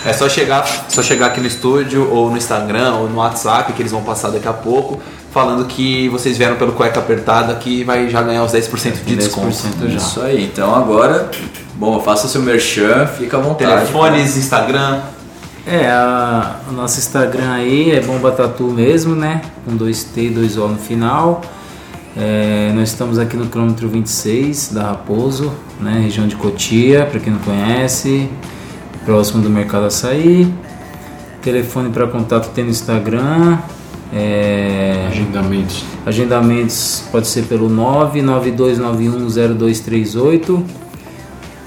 Speaker 4: É só chegar, só chegar aqui no estúdio ou no Instagram ou no WhatsApp que eles vão passar daqui a pouco, falando que vocês vieram pelo cueca apertada que vai já ganhar os 10% de desconto.
Speaker 5: 10% já.
Speaker 2: Isso aí, então agora, bom, faça seu merchan, fica à vontade.
Speaker 4: Telefones, Instagram.
Speaker 5: É, a, o nosso Instagram aí é Bomba Tatu mesmo, né? Com 2T e 2O no final. É, nós estamos aqui no quilômetro 26 da Raposo, né? Região de Cotia, para quem não conhece. Próximo do Mercado Açaí. Telefone para contato tem no Instagram. É,
Speaker 3: Agendamentos.
Speaker 5: Agendamentos pode ser pelo 992910238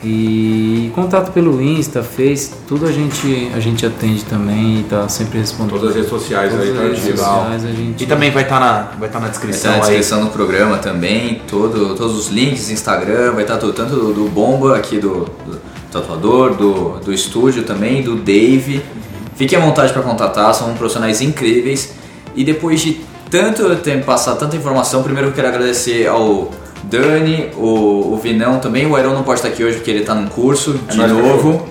Speaker 5: e contato pelo Insta, Face, tudo a gente a gente atende também e tá sempre respondendo.
Speaker 7: Todas as redes sociais
Speaker 5: Todas
Speaker 7: aí, tá
Speaker 5: redes sociais a gente
Speaker 4: E também vai estar na, vai tá na
Speaker 2: Vai
Speaker 4: descrição
Speaker 2: estar na
Speaker 4: aí.
Speaker 2: descrição do programa também, todo, todos os links, Instagram, vai estar tudo, tanto do, do Bomba aqui do, do tatuador, do, do estúdio também, do Dave. Fique à vontade para contatar, são profissionais incríveis. E depois de tanto tempo passar tanta informação, primeiro eu quero agradecer ao Dani, o, o Vinão também. O Aeron não pode estar aqui hoje porque ele está num curso de
Speaker 7: nóis,
Speaker 2: novo.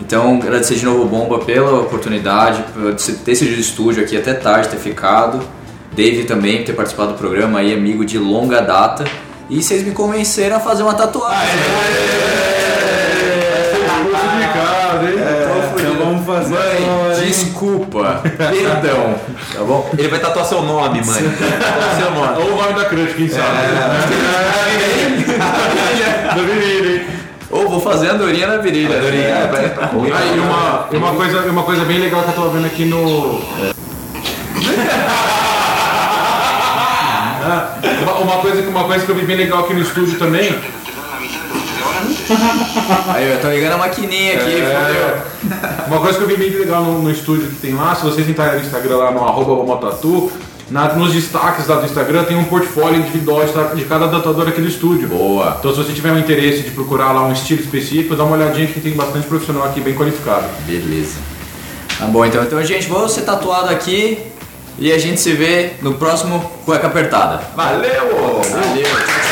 Speaker 2: Então, agradecer de novo o Bomba pela oportunidade, por ter sido de estúdio aqui até tarde, ter ficado. Dave também, por ter participado do programa aí, amigo de longa data. E vocês me convenceram a fazer uma tatuagem.
Speaker 5: Então
Speaker 2: desculpa, perdão, tá bom?
Speaker 4: Ele vai tatuar seu nome, mãe. Tatuar seu nome.
Speaker 7: Ou o nome da crush, quem sabe? Da virilha, hein?
Speaker 2: Ou vou fazer andorinha na virilha.
Speaker 4: É, vai.
Speaker 7: Ah, e uma, e uma, coisa, uma coisa bem legal que eu tô vendo aqui no. Ah, uma, uma coisa, uma coisa que eu vi bem legal aqui no estúdio também.
Speaker 2: Aí, eu tô ligando a maquininha aqui,
Speaker 7: É, uma coisa que eu vi bem legal no, no estúdio que tem lá, se vocês entrarem no Instagram lá no arroba Bomotatu, na, nos destaques lá do Instagram tem um portfólio individual de, cada tatuador aqui do estúdio.
Speaker 2: Boa.
Speaker 7: Então se você tiver um interesse de procurar lá um estilo específico, dá uma olhadinha que tem bastante profissional aqui bem qualificado.
Speaker 2: Beleza. Tá bom, então, então gente, vou ser tatuado aqui e a gente se vê no próximo Cueca Apertada.
Speaker 7: Valeu!
Speaker 2: Valeu!